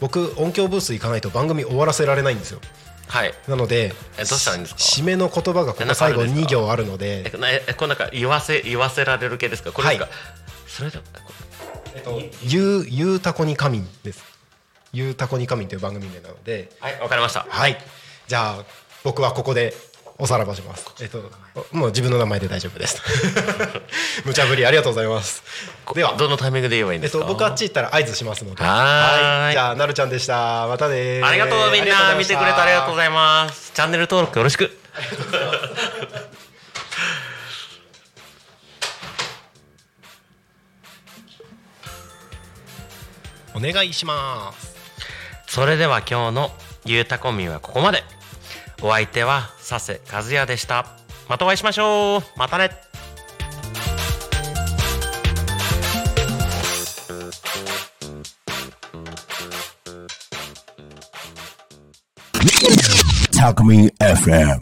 僕音響ブース行かないと番組終わらせられないんですよ。はい。なのでえどうしたらいいんですか？締めの言葉がここ最後2行あるのえでなえこれなんか言わせ言わせられる系ですか？これですか、はい。それで「ゆうゆうたこに仮眠」です「ゆうたこに仮眠」という番組名なので。はいわかりました。はい。じゃあ僕はここでおさらばします。えっともう自分の名前で大丈夫です。無茶ぶりありがとうございます。では。どのタイミングで言えばいいんですか、えっと、僕あっち行ったら合図しますので。はーい。じゃあ、なるちゃんでした。またねありがとうみんな。見てくれてありがとうございます。チャンネル登録よろしく。お願いします。それでは今日のゆうたこみはここまでお相手は佐世和也でした。またお会いしましょう。またね。Talk Me FM.